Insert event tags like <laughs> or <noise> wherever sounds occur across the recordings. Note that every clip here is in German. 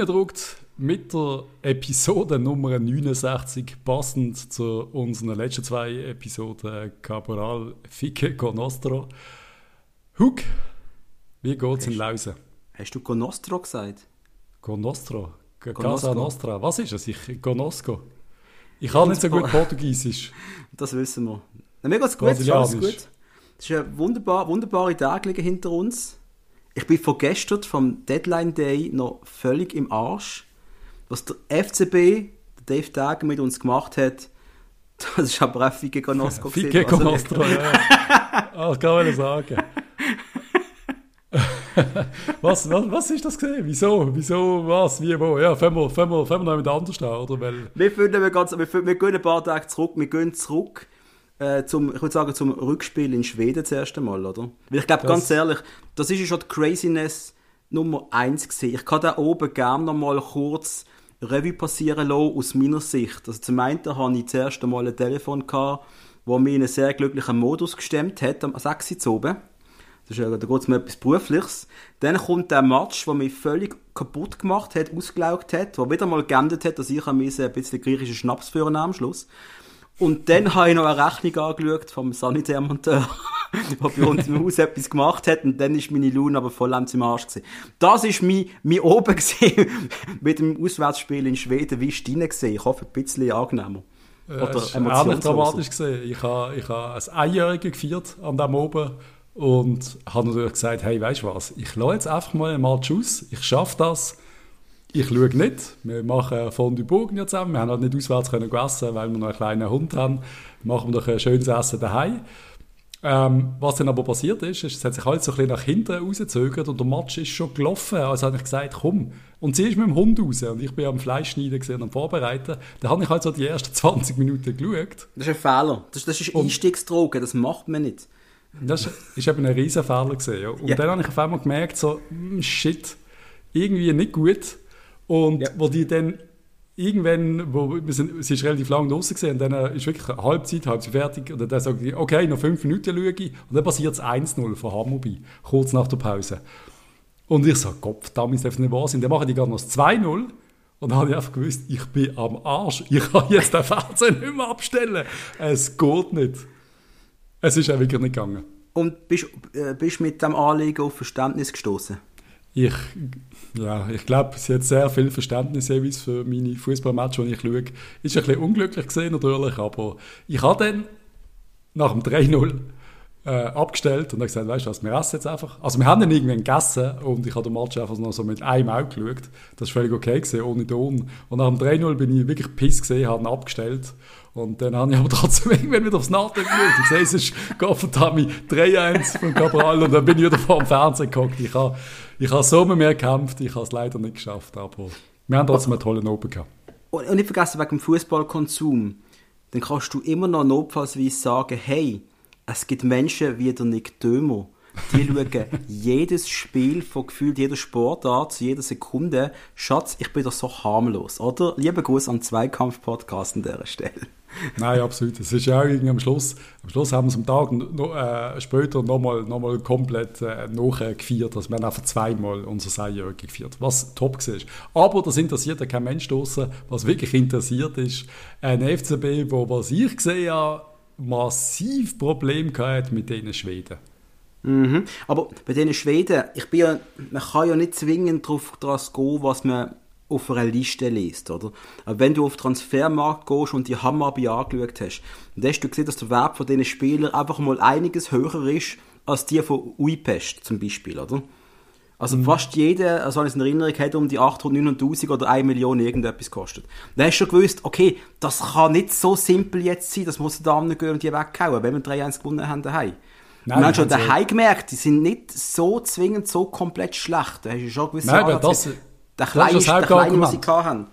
reingedruckt mit der Episode Nummer 69, passend zu unseren letzten zwei Episoden Caporal Fique Conostro. Hug, wie geht's in Lausen? Hast du Conostro gesagt? Conostro? Casa Nostra. Was ist es? Ich Conosco. Ich kann nicht so gut Portugiesisch. <laughs> Das wissen wir. Mir geht's gut, ist alles gut. Es ist eine wunderbar, wunderbare Tage hinter uns. Ich bin von gestern, vom Deadline Day, noch völlig im Arsch. Was der FCB, der Dave Dagen mit uns gemacht hat, <laughs> das ist aber auch Fike Conosco. Fike Conosco, also, ja. Ah, das kann man sagen. <laughs> was, was, was ist das gesehen? Wieso? Wieso? Was? Wie? Wo? Ja, fangen wir, fangen wir, fangen wir noch mit anders an, oder? Weil wir, finden, wir, ganz, wir, wir gehen ein paar Tage zurück. Wir gehen zurück äh, zum, ich würde sagen, zum Rückspiel in Schweden das erste Mal, oder? Weil ich glaube, ganz ehrlich, das ist ja schon die Craziness Nummer eins gesehen. Ich kann da oben gerne noch mal kurz Revue passieren lassen, aus meiner Sicht. Also zum einen hatte ich das erste Mal ein Telefon, gehabt, das mich in einen sehr glücklichen Modus gestemmt hat, am 6 Uhr oben. Das ist, da geht es um etwas Berufliches. Dann kommt der Match, der mich völlig kaputt gemacht hat, ausgelaugt hat, der wieder mal geändert hat, dass ich ein bisschen griechischen Schnaps führen am Schluss. Und dann habe ich noch eine Rechnung angeschaut vom Sanitärmonteur, <laughs> der bei uns im Haus etwas gemacht hat. Und dann ist meine Laune aber voll am Arsch gewesen. Das war mein, mein Oben <laughs> mit dem Auswärtsspiel in Schweden. Wie ist deine gesehen? Ich hoffe, ein bisschen angenehmer. Oder es war ähnlich dramatisch gesehen. Ich habe, ich habe ein Einjährige gefeiert an dem Oben und habe natürlich gesagt, hey, weißt du was, ich lasse jetzt einfach mal einen Match aus, ich schaffe das ich schaue nicht. Wir machen Fondue Bourgogne zusammen. Wir haben halt nicht auswärts können essen, weil wir noch einen kleinen Hund haben. Machen wir doch ein schönes Essen daheim. Ähm, was dann aber passiert ist, ist, es hat sich halt so ein bisschen nach hinten rausgezögert und der Match ist schon gelaufen. Also habe ich gesagt, komm. Und sie ist mit dem Hund raus und ich bin am Fleischschneiden und am Vorbereiten. Da habe ich halt so die ersten <laughs> 20 Minuten geschaut. Das ist ein Fehler. Das, das ist Einstiegsdroge, das macht man nicht. Das ist eben ein riesen Fehler gesehen. Ja. Und ja. dann habe ich auf einmal gemerkt, so, hm, shit, irgendwie nicht gut. Und ja. wo die dann irgendwann, wo wir sind, sie ist relativ lang draußen gesehen, und dann äh, ist wirklich Halbzeit, halb fertig, und dann sagt ich, okay, noch fünf Minuten schaue ich, und dann passiert es 1-0 von Hammobi, kurz nach der Pause. Und ich sage, Gott, damit darf nicht wahr sein. Dann machen die gerade noch das 2-0, und dann habe ich einfach gewusst, ich bin am Arsch, ich kann jetzt den Fernseher nicht mehr abstellen. Es geht nicht. Es ist auch wirklich nicht gegangen. Und bist du äh, mit dem Anliegen auf Verständnis gestoßen? Ich ja, ich glaube, sie hat sehr viel Verständnis für meine Fußballmatches, die ich schaue. Ist ein bisschen unglücklich gesehen natürlich, aber ich habe dann nach dem 3-0 äh, abgestellt und habe gesagt, weißt du was, wir essen jetzt einfach. Also wir haben dann irgendwann gegessen und ich habe den Match einfach noch so mit einem Auge geschaut. Das war völlig okay gewesen, ohne Ton. Und nach dem 3-0 bin ich wirklich piss gesehen, habe ihn abgestellt. Und dann habe ich aber <laughs> trotzdem irgendwann wieder aufs Nachdenken geschaut. Ich sehe, es ist Gottverdammt 3-1 von Cabral und dann bin ich wieder vor dem Fernsehen geguckt. Ich habe ich habe so mir gekämpft, ich habe es leider nicht geschafft, aber wir haben trotzdem einen tollen Open gehabt. Und nicht vergessen, wegen dem Fußballkonsum, dann kannst du immer noch notfallsweise sagen, hey, es gibt Menschen wie der Nick Dömer, die <laughs> schauen jedes Spiel von gefühlt jeder Sportart zu jeder Sekunde. Schatz, ich bin doch so harmlos, oder? Lieber Gruß an Zweikampf-Podcast an dieser Stelle. Nein, absolut. Es ist ja auch am Schluss, am Schluss haben wir es am Tag no, äh, später nochmal noch mal komplett äh, nachgefeiert. Also wir haben einfach zweimal unser Seijährige gefeiert, was top war. Aber das interessiert ja kein Mensch draussen. Was wirklich interessiert ist, ein FCB, wo, was ich gesehen habe, massiv Probleme hat mit diesen Schweden. Mhm. Aber bei diesen Schweden, ich bin ja, man kann ja nicht zwingend darauf gehen, was man auf einer Liste liest, oder? Aber wenn du auf den Transfermarkt gehst und die Hammerbi angeschaut hast, dann hast du gesehen, dass der Wert von diesen Spielern einfach mal einiges höher ist als die von Uipest zum Beispiel, oder? Also mhm. fast jeder, also wenn ich es in Erinnerung hätte, um die 800.000 oder 1 Million irgendetwas kostet. Dann hast du schon gewusst, okay, das kann nicht so simpel jetzt sein, das muss da gehen und die weghauen, wenn wir 3-1 gewonnen haben daheim. Nein, wir haben schon daheim gemerkt, die sind nicht so zwingend so komplett schlecht. Da hast du schon gewusst, Nein, ja, das, der kleine, das ist das Hauptargument. was sie hatten.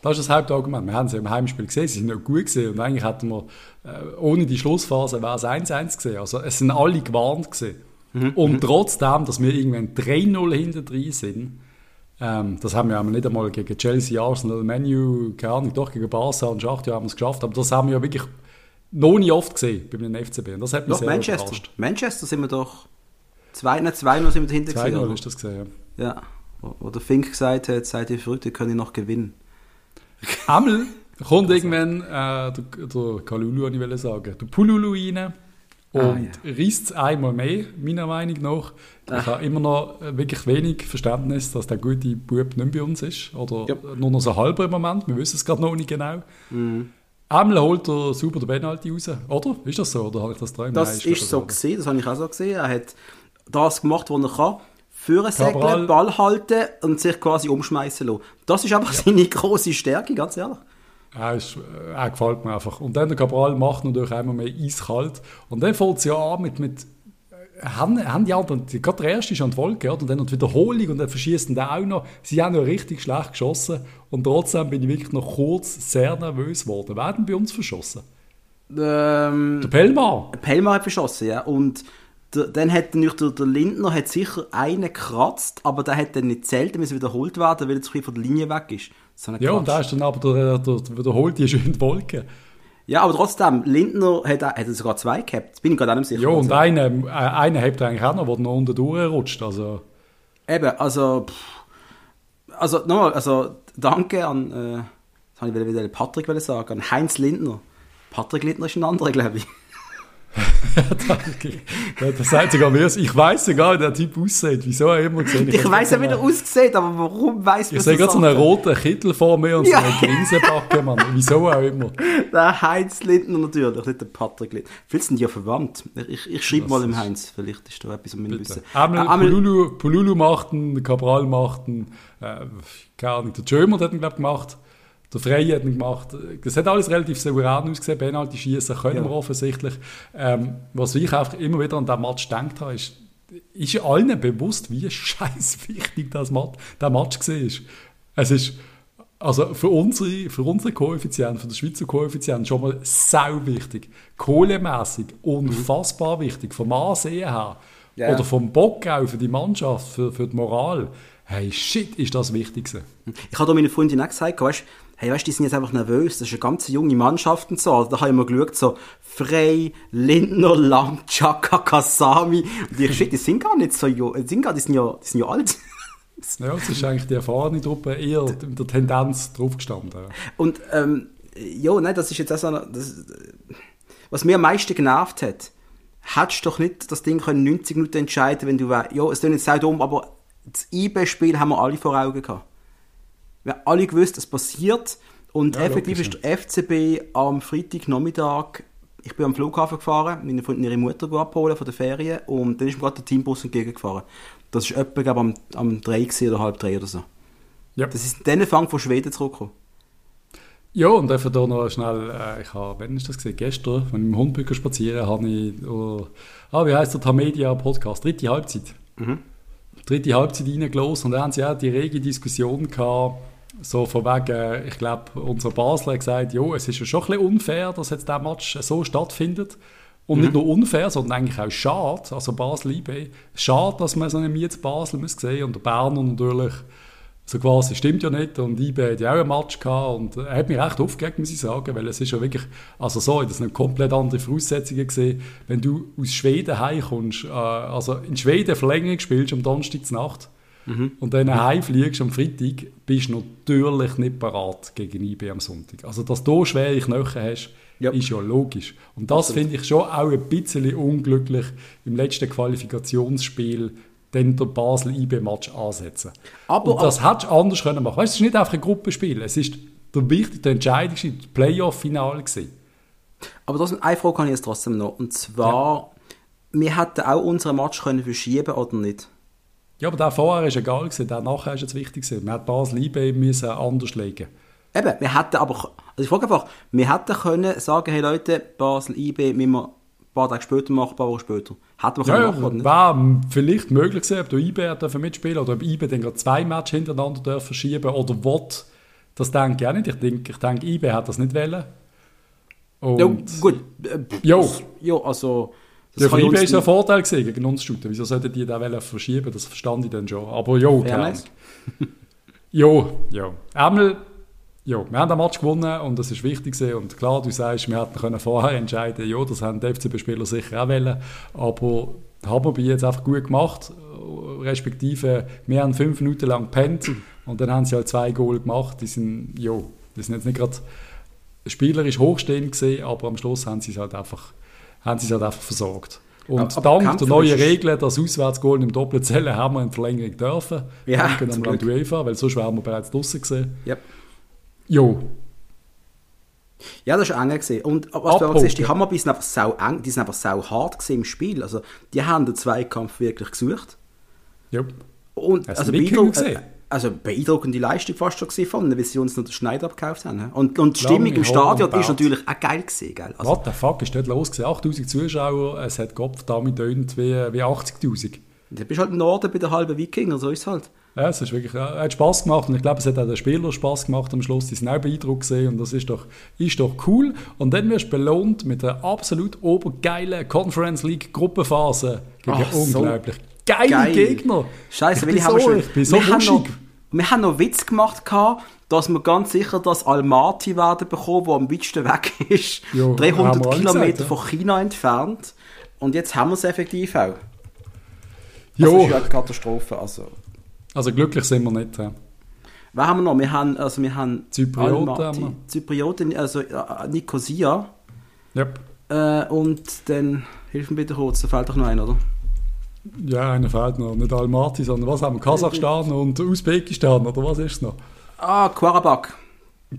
Das ist das Hauptargument. Wir haben sie im Heimspiel gesehen, sie sind nicht gut gesehen und eigentlich hätten wir, äh, ohne die Schlussphase wäre es 1-1 gesehen. Also es sind alle gewarnt gesehen. Mhm. Und mhm. trotzdem, dass wir irgendwann 3-0 hinter drin sind, ähm, das haben wir nicht einmal gegen Chelsea, Arsenal, Menu, keine Ahnung, doch gegen Barca und Schacht haben wir es geschafft, aber das haben wir ja wirklich noch nie oft gesehen bei einem FCB und das hat mich doch, sehr Manchester. Überrascht. Manchester sind wir doch 2-0 sind wir dahinter 2-0 ist das gesehen, ja. ja. wo, der Fink gesagt hat, seid ihr verrückt, ihr könnt noch gewinnen. Einmal kommt irgendwann äh, der, der Kalulu, ich will sagen, der Pululu rein und ah, ja. reißt es einmal mehr, meiner Meinung nach. Ich habe immer noch wirklich wenig Verständnis, dass der gute Bub nicht bei uns ist. Oder ja. nur noch so halber im Moment, wir wissen es gerade noch nicht genau. Mhm. Einmal holt er super den Penalty raus, oder? Ist das so? Oder habe ich das träumen? Das Nein, ist, so gesehen, das habe ich auch so gesehen. Er hat das gemacht, was er kann. Führen segeln, Ball halten und sich quasi umschmeißen lassen. Das ist aber ja. seine große Stärke, ganz ehrlich. Er, ist, äh, er gefällt mir einfach. Und dann der Cabral macht natürlich einmal mehr eiskalt. Und dann fängt es ja an mit, mit haben, haben die anderen, gerade der erste ist an die Wolke, oder? und dann noch die Wiederholung und dann verschießen den auch noch. Sie haben ja richtig schlecht geschossen und trotzdem bin ich wirklich noch kurz sehr nervös geworden. Wer hat bei uns verschossen? Ähm, der Pelmar. Pelmar hat verschossen, ja. Und der, dann hat natürlich der, der Lindner hat sicher einen gekratzt, aber der hat dann nicht zählt, der muss wiederholt werden, weil er zu viel von der Linie weg ist. So ja, und da ist dann aber der, der, der wiederholt die schöne Wolke. Ja, aber trotzdem, Lindner hat, hat sogar zwei gehabt. Bin ich gerade auch nicht sicher. Ja, und einen, äh, einen habt ihr eigentlich auch noch, der noch unter durchrutscht. Also. Eben, also, pff, also nochmal, also danke an, äh, das habe ich wieder Patrick sagen, an Heinz Lindner. Patrick Lindner ist ein anderer, glaube ich. <laughs> das sagt sogar mir, ich weiß sogar, wie der Typ aussieht. Wieso er immer gesehen? Ich, ich weiß ja, wie er aussieht, aber warum weiß man Ich sehe gerade so einen roten Kittel vor mir und so eine Grinsenbacke, Mann. Wieso auch immer. <laughs> Der Heinz Lindner natürlich, nicht der Patrick Lindner. Vielleicht sind die ja verwandt. Ich, ich schreibe mal dem Heinz, vielleicht ist da etwas, was wir wissen. Äh, Pululu, macht ihn, Cabral macht ihn, äh, keine Ahnung, der Jömer hat ihn, glaube ich, gemacht. Der Freie hat ihn gemacht. Das hat alles relativ souverän ausgesehen. Penalty schießen können ja. wir offensichtlich. Ähm, was ich einfach immer wieder an diesen Match gedacht habe, ist, ist allen bewusst, wie scheiß wichtig das Match, der Match war. Es ist also für unsere, für unsere Koeffizienten, für den Schweizer Koeffizienten schon mal sau wichtig. Kohlemässig unfassbar wichtig. Vom Ansehen her. Yeah. Oder vom Bock auch für die Mannschaft, für, für die Moral. Hey, shit, ist das wichtig gewesen. Ich habe da meine Freundin auch gesagt, weißt, hey, weißt, die sind jetzt einfach nervös, das ist eine ganz junge Mannschaft und so. Also, da habe ich mal geschaut, so Frey, Lindner, Lang, Chaka, Kasami. Und die, shit, die sind gar nicht so jung, die sind, gar, die sind, ja, die sind ja alt. <laughs> ja, es ist eigentlich die erfahrene Truppe eher in der Tendenz draufgestanden. Ja. Und, ähm, ja, nein, das ist jetzt auch so, das, was mir am meisten genervt hat, hättest du doch nicht das Ding können 90 Minuten entscheiden, wenn du, ja, es klingt jetzt sehr dumm, aber das IB-Spiel haben wir alle vor Augen gehabt. Wir haben alle gewusst, es passiert. Und ja, effektiv ist der FCB am Freitagnachmittag, ich bin am Flughafen gefahren, meine Freundin ihre Mutter abholen von der Ferien und dann ist mir gerade der Teambus entgegengefahren. Das war etwa glaub, am, am 3 oder halb 3 oder so. Ja. Das ist dann Fang von Schweden zurückgekommen. Ja, und einfach da noch schnell, äh, ich habe, wann ist das gesehen? Gestern, wenn ich im Hundbücher spazieren, habe ich, oh, ah, wie heißt der Tamedia Podcast? Dritte Halbzeit. Mhm. Dritte Halbzeit reingelassen und da haben sie auch die rege Diskussion gehabt, so von wegen, ich glaube, unser Basler hat gesagt, ja, es ist ja schon ein bisschen unfair, dass jetzt der Match so stattfindet. Und mhm. nicht nur unfair, sondern eigentlich auch schade, also Basel IB, schade, dass man so eine Miet Basel muss sehen und der Berner natürlich so quasi stimmt ja nicht und IB hat ja auch ein Match gehabt und er hat mich recht aufgeregt, muss ich sagen, weil es ist ja wirklich, also so, das sind komplett andere Voraussetzungen gesehen, wenn du aus Schweden heimkommst, äh, also in Schweden Verlängerung spielst am Donnerstag Nacht mhm. und dann heimfliegst am Freitag, bist du natürlich nicht parat gegen IB am Sonntag. Also, dass du schwere Knochen hast, ja. ist ja logisch. Und das finde ich schon auch ein bisschen unglücklich im letzten Qualifikationsspiel dann der Basel-IB-Match ansetzen. Aber, und das hättest du anders können machen. Weißt, es ist nicht einfach ein Gruppenspiel, es ist der wichtigste, entscheidendste Playoff-Finale Aber das, eine Frage habe ich jetzt trotzdem noch. Und zwar, ja. wir hätten auch unseren Match können verschieben oder nicht? Ja, aber der vorher war egal, gewesen, der nachher ist jetzt wichtig. Gewesen. Wir hätten Basel IB müssen anders legen Eben, wir hätten aber, also ich frage einfach, wir hätten können sagen, hey Leute, Basel IB müssen wir ein paar Tage später machen, ein paar Wochen später. Hätten wir ja, machen, Wäre vielleicht möglich gewesen, ob du IB dürfen mitspielen oder ob IB dann gerade zwei Matches hintereinander dürfen schieben oder will. Das denke ich auch nicht. Ich denke, ich denke IB hat das nicht wollen. Und, ja, gut. Äh, jo. Ja, also... Das ja, für IB ist ein Vorteil gewesen, gegen uns shooten. Wieso sollten die da verschieben? Das verstand ich dann schon. Aber jo, klar. <laughs> jo, jo. Einmal, ja, wir haben den Match gewonnen und das ist wichtig gewesen. und klar, du sagst, wir hätten vorher entscheiden ja, das haben die FCB-Spieler sicher auch wollen, aber haben wir jetzt einfach gut gemacht, respektive wir haben fünf Minuten lang gepennt und dann haben sie halt zwei Goal gemacht, die sind, ja, die sind jetzt nicht gerade spielerisch hochstehend gesehen, aber am Schluss haben sie es halt einfach, haben sie es halt einfach versorgt. Und aber dank der neuen Regeln, dass Auswärtsgoal im Doppelzellen haben wir in Verlängerung dürfen. Ja, Danke an Land UEFA, weil sonst wären wir bereits draußen gesehen. Yep. Jo. Ja, das war eng. Gewesen. Und was du auch siehst, die Hammerbis sind einfach sau eng, die sind einfach sau hart im Spiel. Also, die haben den Zweikampf wirklich gesucht. Ja. Und, also, beeindruck äh, also beeindruckende Leistung fast schon von wie sie uns noch den Schneider abgekauft haben. Und, und die Stimmung im Stadion ist natürlich auch geil gewesen. Gell? Also, What the fuck ist dort los gewesen? 8000 Zuschauer, es hat Gott damit tönt wie, wie 80'000. Du bist halt im Norden bei der halben Wikinger, so ist es halt. Ja, es ist wirklich, äh, hat Spaß gemacht und ich glaube, es hat auch den Spielern Spaß gemacht am Schluss. Die sind auch beeindruckt gesehen und das ist doch, ist doch cool. Und dann wirst du belohnt mit einer absolut obergeilen Conference League Gruppenphase gegen Ach, unglaublich so geile geil. Gegner. Scheiße, weil ich so, schon, ich bin so wir, haben noch, wir haben noch Witz gemacht gehabt, dass wir ganz sicher das Almaty werden bekommen, wo am weitesten weg ist. Jo, 300 Kilometer von China entfernt. Und jetzt haben wir es effektiv auch. Jo. Das ist ja eine Katastrophe. Also. Also glücklich sind wir nicht. Ja. Was haben wir noch? Wir haben, also wir haben Zyprioten, haben wir. Zyprioten also äh, Nicosia. Yep. Äh, und dann, hilf mir bitte kurz, da fehlt doch noch ein, oder? Ja, einer fehlt noch. Nicht Almaty, sondern was haben wir? Kasachstan und Usbekistan, oder was ist es noch? Ah, Karabakh.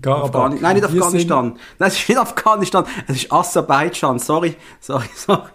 Karabakh. Nein, nicht Afghanistan. Nein, es ist nicht Afghanistan, es ist Aserbaidschan. Sorry, sorry, <laughs> sorry.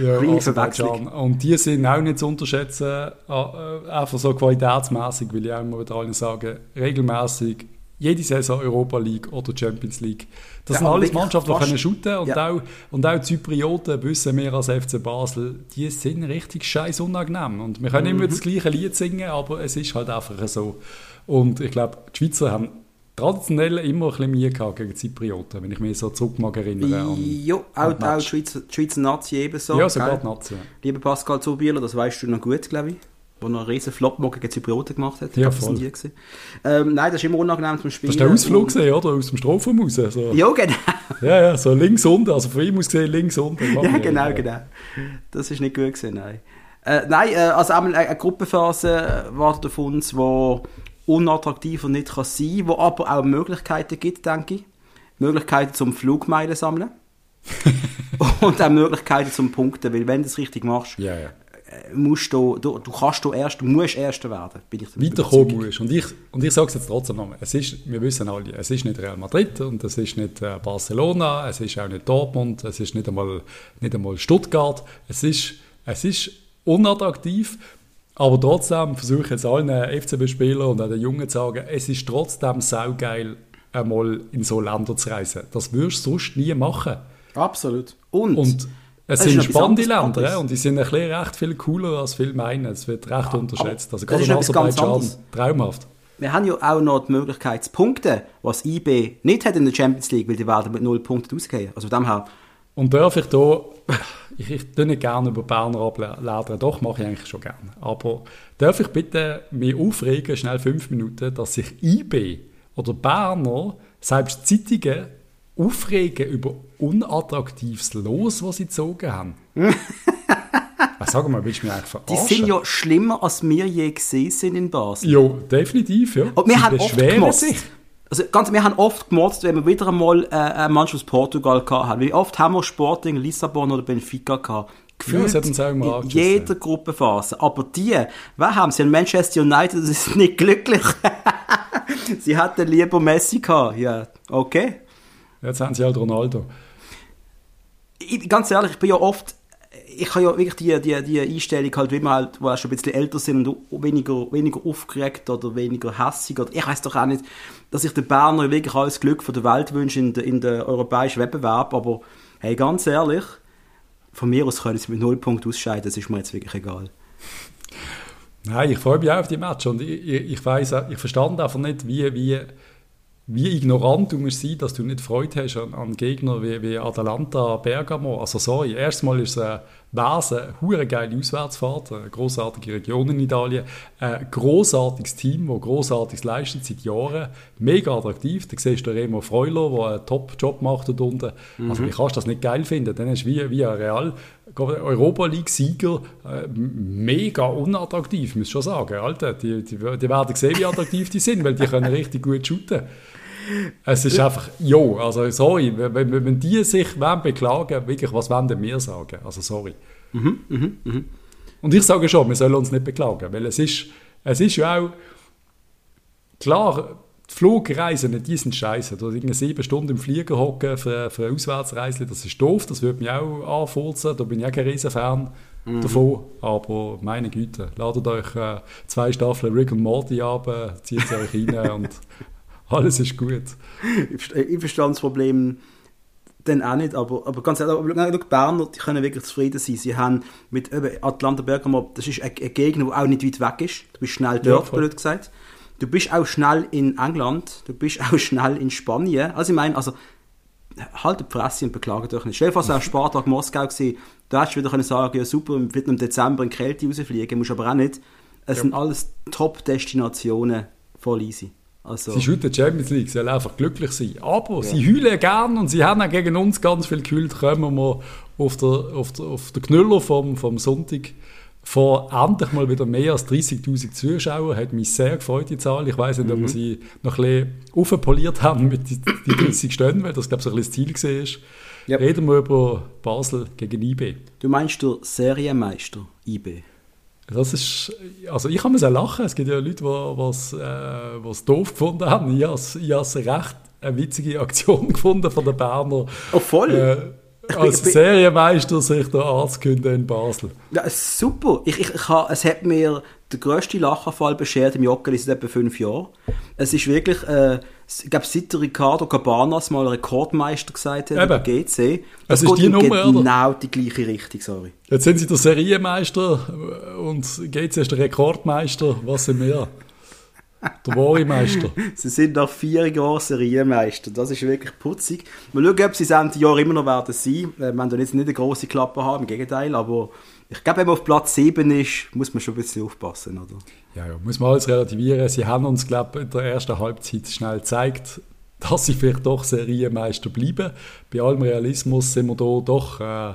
Ja, Verwechslung. Und die sind auch nicht zu unterschätzen, äh, einfach so qualitätsmäßig, will ich auch immer wieder allen sagen, regelmäßig jede Saison Europa League oder Champions League. Das ja, sind alles Mannschaften, die können shooten und, ja. auch, und auch Zyprioten wissen wir als FC Basel, die sind richtig scheiß unangenehm. Und wir können mhm. immer das gleiche Lied singen, aber es ist halt einfach so. Und ich glaube, die Schweizer haben traditionell immer ein bisschen Mühe gehabt gegen Zyprioten, wenn ich mich so zurück mag erinnere. Ja, auch, auch die Schweizer, die Schweizer Nazi ebenso. Ja, sogar die Nazi. Lieber Pascal Zubieler, das weißt du noch gut, glaube ich. Wo er einen riesen Flop gegen Zyprioten gemacht hat. Ja, ich voll. Das ähm, nein, das ist immer unangenehm zum Spielen. Das war der Ausflug, gesehen, oder? Aus dem Strafraum raus. So. Ja, genau. Ja, ja, so links unten. Also von ihm aus gesehen links unten. Ja, genau, ja. genau. Das ist nicht gut gewesen, nein. Äh, nein, äh, also einmal eine Gruppenphase wartet auf uns, wo unattraktiver nicht kann sein, wo aber auch Möglichkeiten gibt, denke ich. Möglichkeiten zum Flugmeilen sammeln. <laughs> und auch Möglichkeiten zum Punkten, weil wenn du es richtig machst, ja, ja. Äh, musst du, du, du kannst du erst, musst Erster werden, bin ich Weiterkommen musst. Und ich, und ich sage es jetzt trotzdem nochmal, es ist, wir wissen alle, es ist nicht Real Madrid und es ist nicht äh, Barcelona, es ist auch nicht Dortmund, es ist nicht einmal, nicht einmal Stuttgart, es ist, es ist unattraktiv, aber trotzdem versuche ich jetzt allen FCB-Spielern und auch den Jungen zu sagen, es ist trotzdem saugeil, einmal in so Länder zu reisen. Das würdest du sonst nie machen. Absolut. Und, und es sind spannende Länder ja, und die sind ein bisschen recht viel cooler, als viele meinen. Es wird recht ja, unterschätzt. Also gerade in Aserbaidschan traumhaft. Wir haben ja auch noch die Möglichkeit zu punkten, was IB nicht hat in der Champions League, weil die werden mit null Punkten ausgehen. Also von dem her und darf ich hier, ich, ich tue nicht gerne über Berner abladen, doch mache ich eigentlich schon gerne. Aber darf ich bitte mich aufregen, schnell fünf Minuten, dass sich IB oder Berner, selbst Zeitungen, aufregen über unattraktives Los, was sie gezogen haben? <laughs> Sag mal, willst du mich eigentlich verarschen? Die sind ja schlimmer, als wir je gesehen sind in Basel. Ja, definitiv, ja. Und wir sie haben oft sich. Also ganz, wir haben oft gemotzt, wenn wir wieder einmal äh, eine Mannschaft aus Portugal hatten. Wie oft haben wir Sporting, Lissabon oder Benfica gehabt? Gefühlt ja, in jeder Gruppenphase. Aber die, was haben sie? Manchester United, das ist nicht glücklich. <laughs> sie hatten lieber Messi gehabt. Ja, okay. Jetzt haben sie halt Ronaldo. Ich, ganz ehrlich, ich bin ja oft ich habe ja wirklich die, die, die Einstellung halt, wie man halt, wo schon ein bisschen älter sind und weniger, weniger aufgeregt oder weniger hässig oder ich weiß doch auch nicht, dass ich den Berner wirklich alles Glück von der Welt wünsche in den in der europäischen Wettbewerb, aber hey, ganz ehrlich, von mir aus können sie mit null Punkten ausscheiden, das ist mir jetzt wirklich egal. Nein, ich freue mich auch auf die Match und ich, ich, ich weiß, ich verstand einfach nicht, wie, wie wie ignorant du musst sein, dass du nicht Freude hast an, an Gegner wie, wie Atalanta, Bergamo. Also sorry, erstmal ist es ein Wesen, eine geile Auswärtsfahrt, eine großartige Region in Italien, ein großartiges Team, das großartiges leistet seit Jahren, mega attraktiv. Da siehst du Remo Freuler, der einen Top-Job macht dort unten. Mhm. Also wie kannst du das nicht geil finden? Dann ist wie, wie ein Real Europa League-Sieger äh, mega unattraktiv, muss ich schon sagen. Alter, die, die, die werden sehen, wie attraktiv die sind, weil die können richtig gut shooten. Es ist einfach, jo, also sorry, wenn, wenn die sich wollen beklagen, wirklich, was wollen denn wir sagen? Also sorry. Mhm, mh, mh. Und ich sage schon, wir sollen uns nicht beklagen, weil es ist, es ist ja auch, klar, die Flugreisen, die sind scheiße. Du irgendwie sieben Stunden im Flieger hocken für, für eine Auswärtsreise, das ist doof, das würde mich auch anfurzen, da bin ich auch kein riesen Fan mhm. davon, aber meine Güte, ladet euch äh, zwei Staffeln Rick und Morty ab, äh, zieht sie euch rein und <laughs> alles ist gut. Ich, ich verstehe das Problem dann auch nicht, aber, aber ganz ehrlich, aber, die Berner die können wirklich zufrieden sein. Sie haben mit eben Atlanta Bergamo, das ist eine, eine Gegend, die auch nicht weit weg ist. Du bist schnell dort, ja, blöd gesagt. Du bist auch schnell in England, du bist <laughs> auch schnell in Spanien. Also ich meine, also haltet die Fresse und beklagt euch nicht. Stell dir vor, es wäre Spartag Moskau gewesen, da hättest du wieder können sagen, ja super, wir im Dezember in Kälte rausfliegen, musst aber auch nicht. Es ja. sind alles Top-Destinationen voll easy. Also, sie shooten Champions League, sie sollen einfach glücklich sein. Aber ja. sie heulen gern und sie haben auch gegen uns ganz viel gehüllt. Kommen wir auf der, auf der, auf der Knüller vom, vom Sonntag vor endlich mal wieder mehr als 30'000 Zuschauer. Hat mich sehr gefreut, die Zahl. Ich weiß nicht, mhm. ob wir sie noch ein bisschen aufpoliert haben mit den 30 Stunden, weil das, glaube ich, so ein bisschen das Ziel war. Yep. Reden wir über Basel gegen IB. Du meinst der Serienmeister IB? Das ist, also ich kann mir sehr lachen. Es gibt ja Leute, die was, äh, was doof gefunden haben. Ich habe es recht eine witzige Aktion <laughs> gefunden von den Berner. Oh, voll? Äh, als Serienmeister sich der Arzt in Basel. Ja, super. Ich, ich, ich habe, es hat mir der grösste Lachanfall beschert im Joggeli seit etwa fünf Jahren. Es ist wirklich, äh, ich glaube, seit Ricardo Cabanas mal Rekordmeister gesagt hat Eben. GC. Das, das ist die Nummer, genau oder? die gleiche Richtung, sorry. Jetzt sind sie der Serienmeister und GC ist der Rekordmeister. Was sind wir? Der wahre Meister. <laughs> sie sind nach vier Jahren Serienmeister. Das ist wirklich putzig. Mal schauen, ob sie es Ende Jahr immer noch werden sein. Äh, wir werden jetzt nicht eine große Klappe haben, im Gegenteil. Aber ich glaube, wenn man auf Platz 7 ist, muss man schon ein bisschen aufpassen, oder? Ja, ja, muss man alles relativieren. Sie haben uns, glaube ich, in der ersten Halbzeit schnell gezeigt, dass sie vielleicht doch Serienmeister bleiben. Bei allem Realismus sind wir da doch, äh,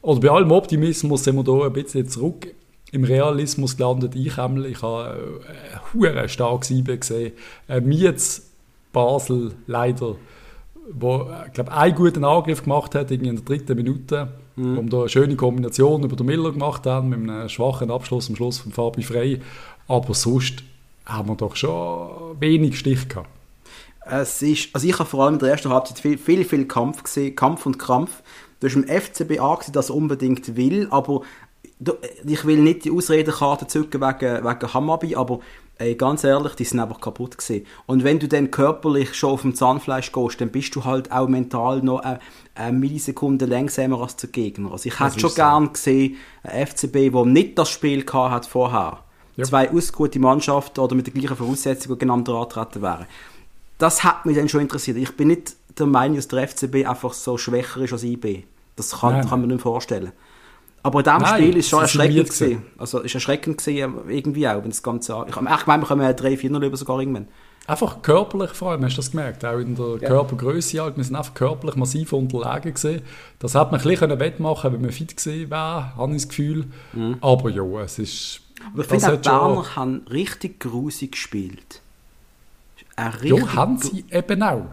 oder bei allem Optimismus sind wir da ein bisschen zurück im Realismus gelandet. Ich, einmal, ich habe äh, starkes IB gesehen. Äh, Mietz Basel leider, wo äh, glaube einen guten Angriff gemacht hat in der dritten Minute, mhm. wo wir da eine schöne Kombination über den Miller gemacht haben mit einem schwachen Abschluss am Schluss von Fabi Frey. Aber sonst haben wir doch schon wenig Stich gehabt. Es ist, also ich habe vor allem in der ersten Halbzeit viel, viel, viel Kampf gesehen, Kampf und Krampf. Du hast im FCB angesehen, dass er unbedingt will, aber ich will nicht die Ausredekarte zücken wegen, wegen Hamabi, aber ey, ganz ehrlich, die sind einfach kaputt gewesen. Und wenn du dann körperlich schon auf dem Zahnfleisch gehst, dann bist du halt auch mental noch eine, eine Millisekunde langsamer als der Gegner. Also ich hätte schon so. gern gesehen, ein FCB, der nicht das Spiel hat vorher. Ja. Zwei ausgute Mannschaften oder mit den gleichen Voraussetzungen gegeneinander antreten wären. Das hat mich dann schon interessiert. Ich bin nicht der Meinung, dass der FCB einfach so schwächer ist als IB. Das kann, kann man nicht vorstellen. Aber in diesem Nein, Spiel ist schon erschreckend gewesen. Also ist erschreckend gewesen, irgendwie auch, wenn das Ganze Ich, ich meine, wir kommen 3-4 über sogar irgendwann. Einfach körperlich vor allem, hast du das gemerkt? Auch in der ja. Körpergröße halt. Wir sind einfach körperlich massiv unterlegen gesehen. Das hat man ein bisschen wettmachen wenn man fit gewesen wäre, habe ich das Gefühl. Mhm. Aber ja, es ist... Aber ich finde auch, Berner haben richtig grusig gespielt. Ja, haben sie eben auch.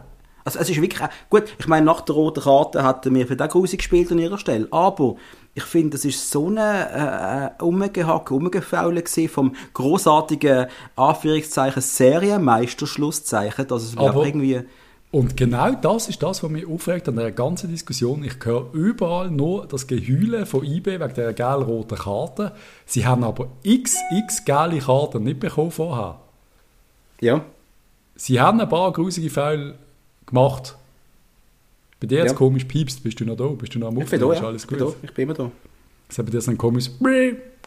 Also es ist wirklich... Gut, ich meine, nach der roten Karte hatten wir für den grusig gespielt an ihrer Stelle. Aber ich finde, das ist so eine äh, Umgehacke, Umgefaule vom großartigen Anführungszeichen Serienmeisterschlusszeichen, dass es Aber irgendwie... Und genau das ist das, was mich aufregt an der ganzen Diskussion. Ich höre überall nur das Geheulen von IB wegen der gelb-roten Karte. Sie haben aber xx gelbe Karten nicht bekommen vorher. Ja. Sie haben ein paar grusige Fälle gemacht. Bei dir jetzt ja. komisch piepst, bist du noch da? Bist du noch am Aufnehmen? Ich bin da, ja. alles gut? Ich bin, da. ich bin immer da. Jetzt hat bei dir so ein komisches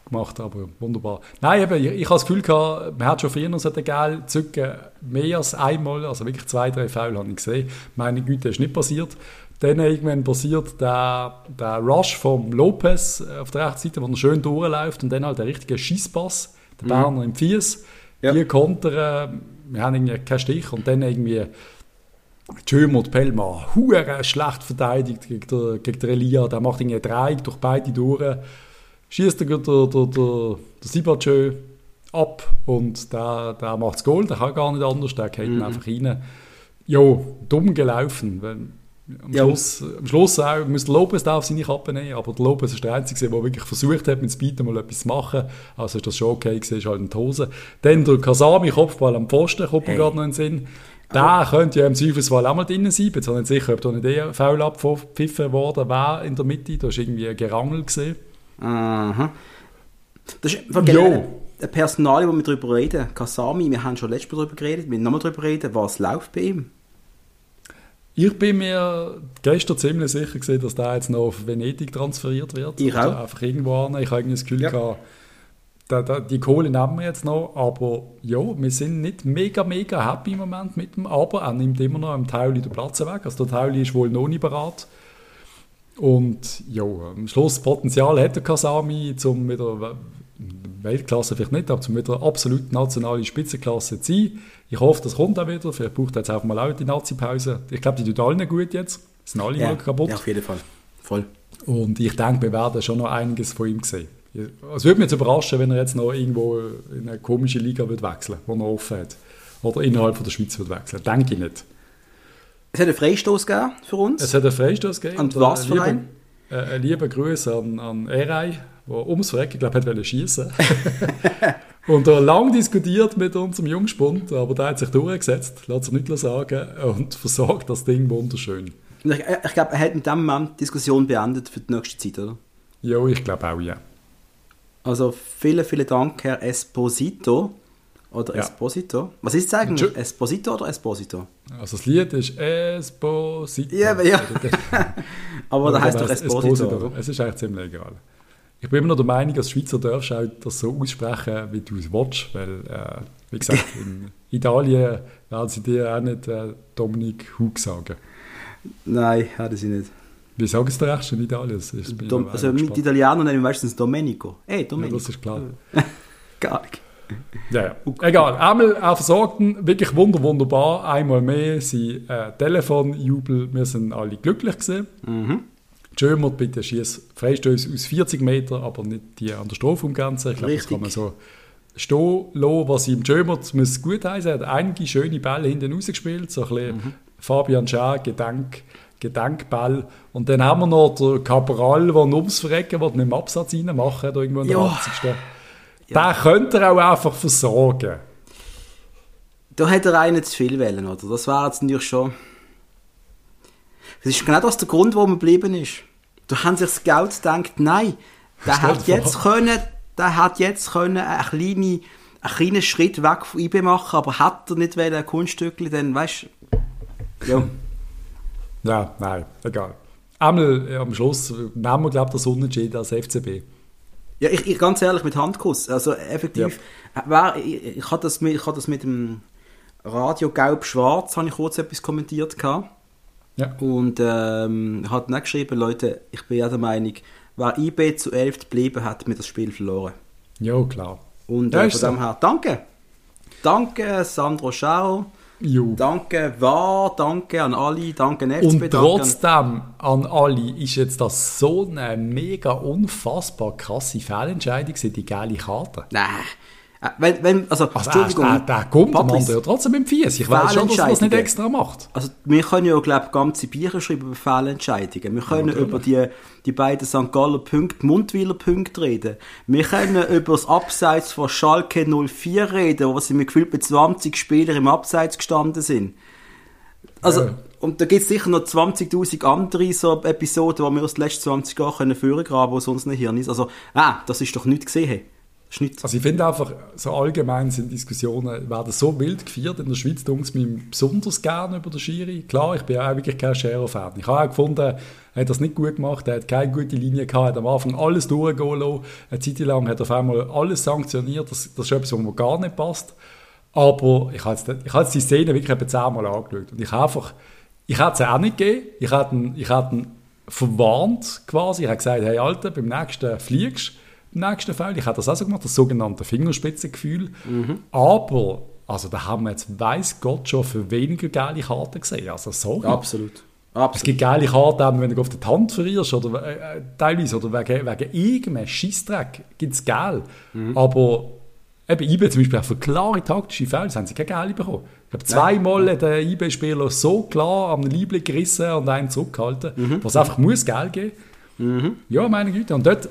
gemacht, aber wunderbar. Nein, eben, ich, ich habe das Gefühl gehabt, man hat schon früher so den Geld zücken, mehr als einmal, also wirklich zwei, drei Fälle habe ich gesehen. Meine Güte, ist nicht passiert. Dann irgendwann passiert der, der Rush vom Lopez auf der rechten Seite, wo er schön durchläuft und dann halt der richtige Schießpass, der Berner mhm. im Fies. Ja. Die kontern, wir haben irgendwie keinen Stich und dann irgendwie Schömer und hure schlecht verteidigt gegen, der, gegen den Elia, der macht irgendwie Dreieck durch beide durch, schießt der, der, der, der, Sibachö ab und der, der macht das Goal, der kann gar nicht anders, der geht mhm. einfach rein. Jo, dumm gelaufen, wenn, am, ja. Schluss, am Schluss auch, muss der Lopez auf seine Kappe nehmen, aber der Lopez ist der Einzige, der wirklich versucht hat, mit Speed mal etwas zu machen. Also ist das schon okay ist halt in die Hose. Dann der Kasami, Kopfball am Pfosten, kommt mir hey. gerade noch in den Sinn. Der könnte ja im Zweifelsfall auch mal drin sein. Ich bin nicht sicher, ob da nicht eher faul abgepfiffen worden wäre in der Mitte. Da war irgendwie ein Gerangel. Gewesen. Aha. Das ist ein Personal, wo wir darüber reden. Kasami, wir haben schon letztes Mal darüber geredet, wir nochmal darüber reden, was läuft bei ihm. Ich bin mir gestern ziemlich sicher gesehen, dass der jetzt noch auf Venedig transferiert wird. Ich auch. Einfach irgendwo an. Ich habe das Gefühl ja. gehabt, da, da, die Kohle nehmen wir jetzt noch, aber ja, wir sind nicht mega, mega happy im Moment mit dem, aber er nimmt immer noch im Tauli den Platz weg. Also der Tauli ist wohl noch nicht bereit. Und ja, am Schluss Potenzial hat der Kasami, um wieder Weltklasse vielleicht nicht, aber zum wieder absolut nationale Spitzenklasse zu sein. Ich hoffe, das kommt auch wieder. Vielleicht braucht er jetzt auch mal auch die Nazi-Pause. Ich glaube, die tun allen gut jetzt. Sind alle ja, mal kaputt. Ja, auf jeden Fall. Voll. Und ich denke, wir werden schon noch einiges von ihm sehen. Es würde mich jetzt überraschen, wenn er jetzt noch irgendwo in eine komische Liga wird wechseln wo er offen hat. Oder innerhalb von der Schweiz wird wechseln. Denke ich nicht. Es hat einen Freistoß gegeben für uns. Es hat einen Freistoß gegeben. Und was für ein? Äh, ein lieber Grüße an, an Erei, der ums Verrecken, glaube ich, wollte schießen. <laughs> und er lang diskutiert mit unserem Jungspund, aber der hat sich durchgesetzt, lässt sich nicht sagen und <laughs> versorgt das Ding wunderschön. Ich, ich glaube, er hat in dem Moment die Diskussion beendet für die nächste Zeit, oder? Ja, ich glaube auch, ja. Also vielen, vielen Dank, Herr Esposito. Oder ja. Esposito. Was ist es eigentlich? Esposito oder Esposito? Also das Lied ist Esposito. Ja, ja. <laughs> aber da heißt doch Esposito. Esposito. Es ist eigentlich ziemlich egal. Ich bin immer noch der Meinung, dass Schweizer darfst auch das so aussprechen, wie du es willst, weil, äh, wie gesagt, <laughs> in Italien werden sie dir auch nicht äh, Dominik Hug sagen. Nein, hätten sie nicht. Wie sagen es der Rest in Italien? Dom, also mit Italienern nennen wir meistens Domenico. Hey, Domenico. Ja, das ist klar. <laughs> Gar nicht. Ja, ja. Egal. Einmal auch versorgten, wirklich wunder, wunderbar. Einmal mehr sind äh, Telefonjubel. Wir sind alle glücklich gewesen. Mhm. Bitte schieß Freistöße aus 40 Meter, aber nicht die an der Strafumgrenze. Ich glaube, das kann man so stehen lassen, was ihm Schömert muss gut heißen. Er hat einige schöne Bälle hinten rausgespielt, so ein bisschen mhm. Fabian Schär, Gedenk Gedenkball. Und dann haben wir noch den Cabral, der ums Verrecken will, mit dem Absatz reinmachen, da irgendwo in der ja. 80. Ja. Den könnte er auch einfach versorgen. Da hätte er einen zu viel wählen, oder? Das wäre jetzt natürlich schon... Das ist genau das der Grund, warum er geblieben ist. Da haben sich das Geld gedacht, nein, der hat jetzt können, der hat jetzt können eine kleine, einen kleinen Schritt weg von IB machen, aber hat er nicht ein Kunststückchen, dann weißt du, ja. Ja, nein, egal. Einmal ja, am Schluss nehmen wir, glaube ich, das Unentschieden als FCB. Ja, ich, ich, ganz ehrlich, mit Handkuss. Also effektiv, ja. war, ich, ich hatte das, mit, ich hatte das mit dem Radio Gelb-Schwarz, habe ich kurz etwas kommentiert. Gehabt. Ja. Und ähm, hat dann geschrieben, Leute, ich bin ja der Meinung, wer IB zu 11 geblieben hat, mir das Spiel verloren. Ja, klar. Und äh, ja, von dem her, danke. Danke, Sandro Schau. Jo. Danke war, danke an alle, danke FCB. Und trotzdem an alle ist jetzt das so eine mega unfassbar krasse Fehlentscheidung, die geile Karte. Nein. Äh, wenn, wenn, also, also Entschuldigung. Der, der, der kommt am ja trotzdem im Fies. Ich weiß schon, dass er das nicht extra macht. Also, wir können ja, glaube ich, ganze Bücher schreiben über Fehlentscheidungen. Wir können ja, über die, die beiden St. Galler Punkte, Mundwiler Punkte reden. Wir können <laughs> über das Abseits von Schalke 04 reden, wo sie mir gefühlt mit 20 Spielern im Abseits gestanden sind. Also, ja. und da gibt es sicher noch 20.000 andere so Episoden, die wir aus den letzten 20 Jahren führen können, wo sonst nicht Hirn ist. Also, ah, das ist doch nichts gesehen. Nichts. Also ich finde einfach, so allgemein sind Diskussionen, werden so wild geführt. In der Schweiz tun es mir besonders gerne über den Schiri. Klar, ich bin auch wirklich kein Scherer-Fan. Ich habe auch gefunden, er hat das nicht gut gemacht, er hat keine gute Linie gehabt, hat am Anfang alles durchgehen lassen. Eine Zeit lang hat er auf einmal alles sanktioniert, das, das ist etwas, was mir gar nicht passt. Aber ich habe jetzt, ich habe jetzt die Szene wirklich etwa zehnmal angeschaut und ich habe einfach, ich hätte es auch nicht gegeben, ich hätte ihn, ich hätte ihn verwarnt quasi, ich habe gesagt, hey Alter, beim nächsten fliegst im nächsten Fall. Ich habe das auch so gemacht, das sogenannte Fingerspitzengefühl. Mhm. Aber, also da haben wir jetzt, weiß Gott, schon für weniger geile Karten gesehen. Also sorry. Absolut. Absolut. Es gibt geile Karten, wenn du auf die Hand verlierst, oder äh, teilweise, oder wegen, wegen irgendeinem Scheissdreck gibt es geil. Mhm. Aber eben IB zum Beispiel auch für klare taktische Fälle haben sie keine geile bekommen. Ich habe zweimal ja. den IB-Spieler so klar am Liebling gerissen und einen zurückgehalten, mhm. was einfach muss Geld geben. Mhm. Ja, meine Güte. Und dort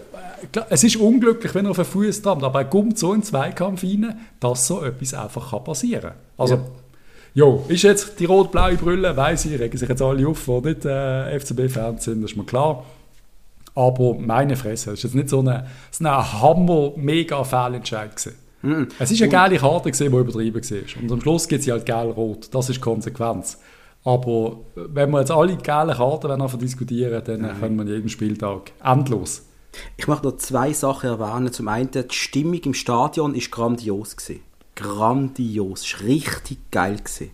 klar, es ist unglücklich, wenn er auf einen Fuß trampt, aber er kommt so in den Zweikampf rein, dass so etwas einfach kann passieren kann. Also, ja. Jo, ist jetzt die rot-blaue Brille, weiss ich, regen sich jetzt alle auf, die nicht äh, FCB-Fans sind, das ist mir klar. Aber meine Fresse, es ist jetzt nicht so ein so Hammer-Mega-Fehlentscheid gewesen. Mm. Es war eine geile Karte, die übertrieben war. Und am Schluss gibt es halt geil-rot. Das ist die Konsequenz. Aber wenn wir jetzt alle geile Karten diskutieren dann mhm. können wir jeden Spieltag endlos ich möchte noch zwei Sachen erwähnen. Zum einen, die Stimmung im Stadion war grandios. Gewesen. Grandios. Es war richtig geil. Gewesen.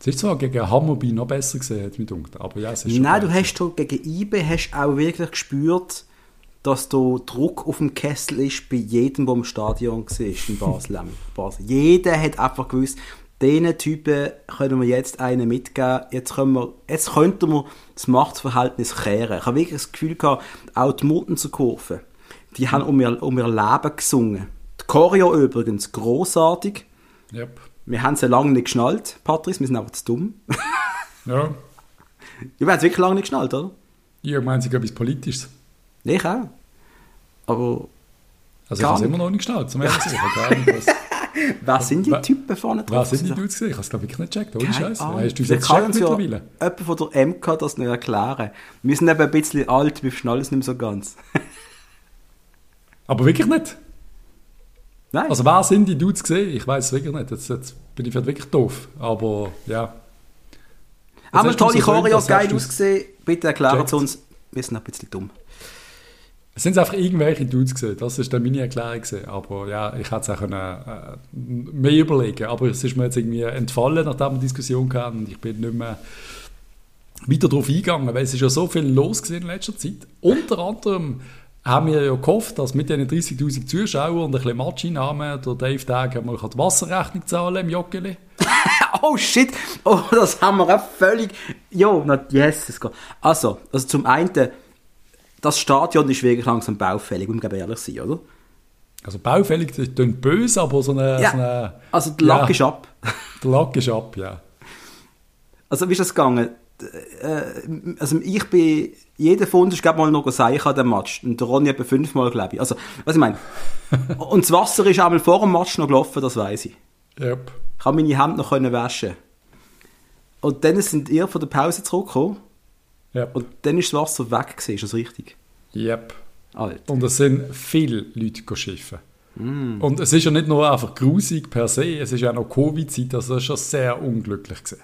Es ist zwar gegen Hammerby noch besser gesehen, hat mich gedacht, aber ja, es ist Nein, du hast schon gegen IBE hast auch wirklich gespürt, dass da Druck auf dem Kessel ist bei jedem, der im Stadion war in Basel. <laughs> Basel. Jeder hat einfach gewusst, diesen Typen können wir jetzt einen mitgeben. Jetzt, können wir, jetzt könnten wir das Machtverhältnis kehren. Ich habe wirklich das Gefühl gehabt, auch die Muttenzer Kurve, die haben um ihr, um ihr Leben gesungen. Die Choreo übrigens, großartig. Yep. Wir haben sie lange nicht geschnallt, Patrice, wir sind einfach zu dumm. <laughs> ja. Wir haben es wirklich lange nicht geschnallt, oder? Ja, ich meine, sie etwas Politisches. Ich auch. Aber. Also, ich habe es immer noch nicht geschnallt, zum ehrlich <laughs> <laughs> Wer sind die Typen vorne drauf? Wer sind die Dudes gesehen? Ich habe es glaube ich nicht gecheckt. Ohne Scheiß. Hast du das jetzt checkt mittlerweile? Ja jemand von der MK das nicht erklären. Wir sind eben ein bisschen alt, wir schnallen es nicht mehr so ganz. <laughs> Aber wirklich nicht? Nein. Also wer sind die Dudes gesehen? Ich weiß es wirklich nicht. Jetzt, jetzt bin ich wirklich doof. Aber ja. Haben wir tolle Choreo, geil ausgesehen. Bitte erklären Sie uns. Wir sind ein bisschen dumm. Es sind einfach irgendwelche Dudes gesehen. Das dann meine Erklärung gewesen. Aber ja, ich hätte es auch können, äh, mehr überlegen. Aber es ist mir jetzt irgendwie entfallen, nachdem wir Diskussion hatten und ich bin nicht mehr weiter darauf eingegangen, weil es ist ja so viel los in letzter Zeit. Unter anderem haben wir ja gehofft, dass mit diesen 30'000 Zuschauern und ein bisschen Matscheinnahmen der Dave Tag mal die Wasserrechnung zahlen im Joggeli. <laughs> oh shit, oh, das haben wir auch völlig... Jo, yes, es geht. Also, also zum einen das Stadion ist wirklich langsam baufällig, um ehrlich sein, oder? Also baufällig klingt böse, aber so eine... Ja, so eine, also der Lack ja, ist ab. <laughs> Der Lack ist ab, ja. Also wie ist das gegangen? Äh, also ich bin... Jeder von uns ist glaube mal noch gesagt an dem Match. Und der Ronny etwa fünfmal, glaube ich. Also, was ich meine... <laughs> und das Wasser ist einmal vor dem Match noch gelaufen, das weiß ich. Yep. Ich habe meine Hände noch können waschen. Und dann sind ihr von der Pause zurückgekommen Yep. Und dann ist das Wasser weg, gewesen, ist das richtig? Yep. Alt. Und es sind viele Leute schiffen. Mm. Und es ist ja nicht nur einfach grusig per se, es ist ja auch noch Covid-Zeit, also es ist schon sehr unglücklich gewesen.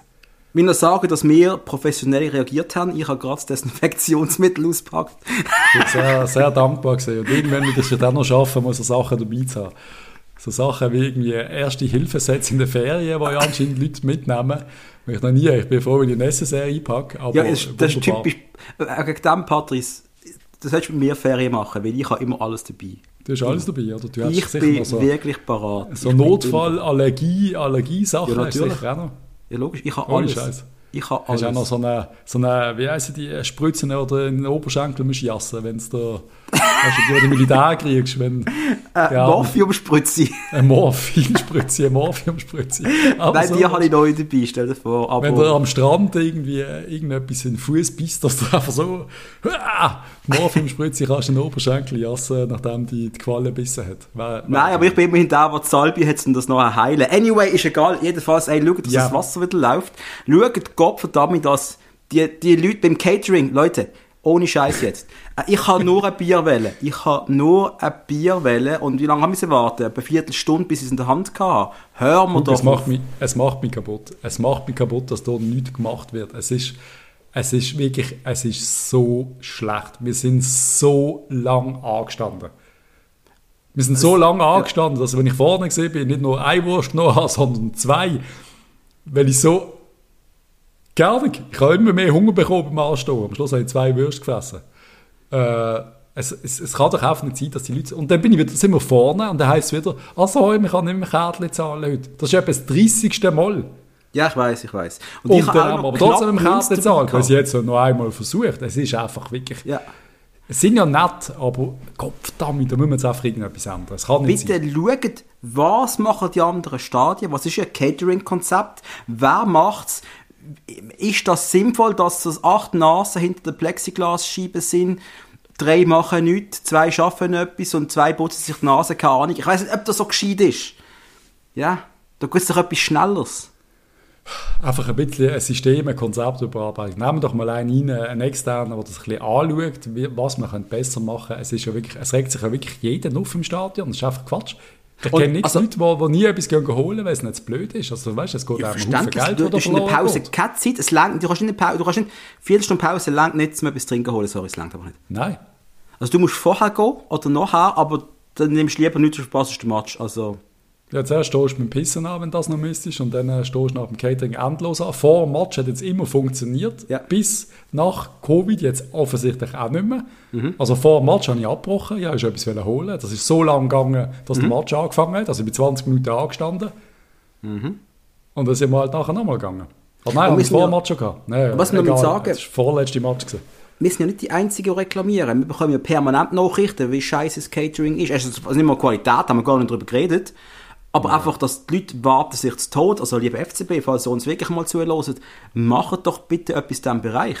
Ich will nur sagen, dass wir professionell reagiert haben. Ich habe gerade das Desinfektionsmittel ausgepackt. Ich bin sehr, sehr dankbar gewesen. Und irgendwann, wenn wir das dann noch schaffen, muss er Sachen dabei zu haben. So Sachen wie irgendwie erste Hilfesätze in den Ferien, die anscheinend Leute mitnehmen. Ich noch nie, ich bin froh, wenn ich SSR einpacke. Aber ja, das, das ist typisch. Äh, gegen dem, Patrice, das hättest du mit mir Ferien machen, weil ich habe immer alles dabei. Du hast alles dabei, oder? Du hast ich bin so, wirklich parat. So Notfall, Allergie, Allergiesachen ja, natürlich. hast du auch noch. Ja, logisch, ich habe alles. Scheiß. Ich habe alles. Hast auch noch so eine, so eine wie heißen die, Spritzen oder in den Oberschenkel musst jassen, wenn es da, weißt du, die Militär kriegst, wenn... Äh, ja, Morphiumspritze. Eine Morphinspritze, eine Morphiumspritze. Nein, so, die habe ich neu dabei, stell dir vor. Aber wenn du am Strand irgendwie irgendetwas in den Fuß bist, dass du einfach so ah, Morphiumspritze kannst du in den Oberschenkel jassen, nachdem die die Qualle bissen hat. Wer, Nein, aber ich bin immerhin der, der die Salbe hat, um das noch heilen. Anyway, ist egal. Jedenfalls, ey, schaut, dass ja. das Wasser wieder läuft. Schaut Gott verdammt, dass die, die Leute beim Catering, Leute, Ohne Scheiß jetzt. Äh, Ich habe nur ein Bier wählen. Ich habe nur ein Bier wählen. Und wie lange haben wir warten? Etwa Eine Viertelstunde, bis ich es in der Hand hatte. Hör mir Guck, doch es, macht mich, es macht mich kaputt. Es macht mich kaputt, dass da nichts gemacht wird. Es ist, es ist wirklich, es ist so schlecht. Wir sind so lang angestanden. Wir sind so lange angestanden, dass wenn ich vorne gesehen bin, nicht nur eine Wurst genommen habe, sondern zwei. Weil ich so gerne, ich habe immer mehr Hunger bekommen beim Anstehen. Am Schluss habe ich zwei Würste gefressen. Äh, es, es, es kann doch einfach nicht sein, dass die Leute... Und dann bin ich wieder, sind wir vorne und dann heisst es wieder, «Ah, sorry, man kann nicht mehr Kärtchen zahlen heute.» Das ist etwa das 30. Mal. Ja, ich weiß, ich weiß. Und, ich dann habe auch haben wir noch aber trotzdem knapp im Kärtchen zahlen, weil sie jetzt noch einmal versucht. Es ist einfach wirklich... Ja. Es sind ja nett, aber Gottverdammt, da müssen wir jetzt einfach irgendetwas ändern. Es kann nicht Bitte sein. schaut, was machen die anderen Stadien? Was ist ein Catering-Konzept? Wer macht's? Ist das sinnvoll, dass das acht Nasen hinter der Plexiglasscheibe sind? Drei machen nichts, zwei schaffen etwas und zwei putzen sich die Nase, keine Ahnung. Ich weiß nicht, ob das so gescheit ist. Ja, da gibt es doch etwas Schnelleres. Einfach ein bisschen ein System, ein Konzept überarbeiten. Nehmen wir doch mal einen rein, einen externen, der das ein bisschen anschaut, was man besser machen könnte. Es, ist ja wirklich, es regt sich ja wirklich jeden auf im Stadion. Das ist einfach Quatsch. Ich kenne nicht also- Leute, die, die nie etwas gehen holen, weil es nicht blöd ist. Also, weißt, es geht Ja, um Haufen Geld, du, du hast in der Pause geht. keine Zeit, es langt, du kannst nicht Pause, du kannst nicht, Viertelstunde Pause langt nicht, um etwas trinken holen, sorry, es langt aber nicht. Nein. Also du musst vorher gehen oder nachher, aber dann nimmst du lieber nichts, du verpasst den Match, also... Ja, zuerst stehst du mit dem Pissen an, wenn das noch müsstest, und dann äh, stehst du nach dem Catering endlos an. Vor dem Match hat jetzt immer funktioniert, Ja. bis nach Covid jetzt offensichtlich auch nicht mehr. Mhm. Also vor dem Match habe ich abgebrochen, ja, ich wollte etwas holen. Das ist so lang gegangen, dass Mhm. der Match angefangen hat. Also ich bin 20 Minuten angestanden. Und dann sind wir halt nachher nochmal gegangen. Aber nein, haben wir vor wir- dem Match schon gehabt. Nein, Was wir egal, sagen- Das war vorletzte Match. Gewesen. Wir sind ja nicht die Einzigen, die reklamieren. Wir bekommen ja permanent Nachrichten, wie scheiße das Catering ist. Also also nicht mal Qualität, haben wir gar nicht darüber geredet. Aber einfach, dass die Leute warten sich zu Tod. Also, liebe FCB, falls ihr uns wirklich mal zuhört, macht doch bitte etwas in diesem Bereich.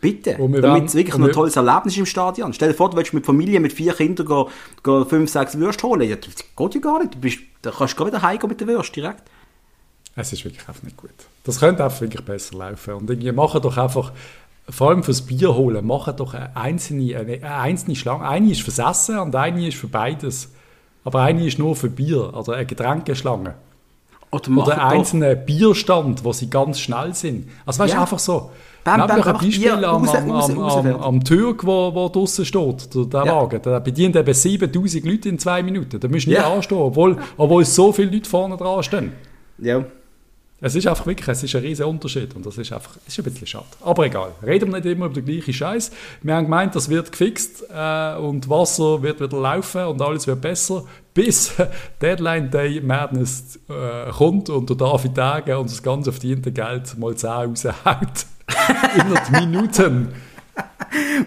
Bitte. Damit es wirklich ein wir- tolles Erlebnis ist im Stadion. Stell dir vor, du willst mit Familie, mit vier Kindern gehen, gehen fünf, sechs Würste holen. Ja, das geht ja gar nicht. Du bist, da kannst du gar wieder heimgehen mit der Würste direkt. Es ist wirklich einfach nicht gut. Das könnte einfach wirklich besser laufen. Und irgendwie machen doch einfach, vor allem fürs Bier holen, machen doch eine einzelne, eine, eine einzelne Schlange. Eine ist fürs Essen und eine ist für beides. Aber eine ist nur für Bier, also eine Getränkeschlange. Oder, macht Oder einen einzelnen Bierstand, wo sie ganz schnell sind. Also weißt du, Ja. einfach so. Bam, Nehmt bam, euch ein Beispiel Bier am, raus, am, raus, am, raus, am, Türk, wo, wo draussen steht, der, der Ja. Wagen. Der bedient eben 7000 Leute in zwei Minuten. Da musst du nicht Ja. anstehen, obwohl, obwohl so viele Leute vorne dran stehen. Ja. Es ist einfach wirklich, es ist ein riesen Unterschied und das ist einfach, es ist ein bisschen schade. Aber egal, reden wir nicht immer über den gleichen Scheiß. Wir haben gemeint, das wird gefixt äh, und Wasser wird wieder laufen und alles wird besser, bis <laughs> Deadline Day Madness äh, kommt und der David Tage und das ganze verdiente Geld mal 10 raushaut. <laughs> Innerhalb Minuten.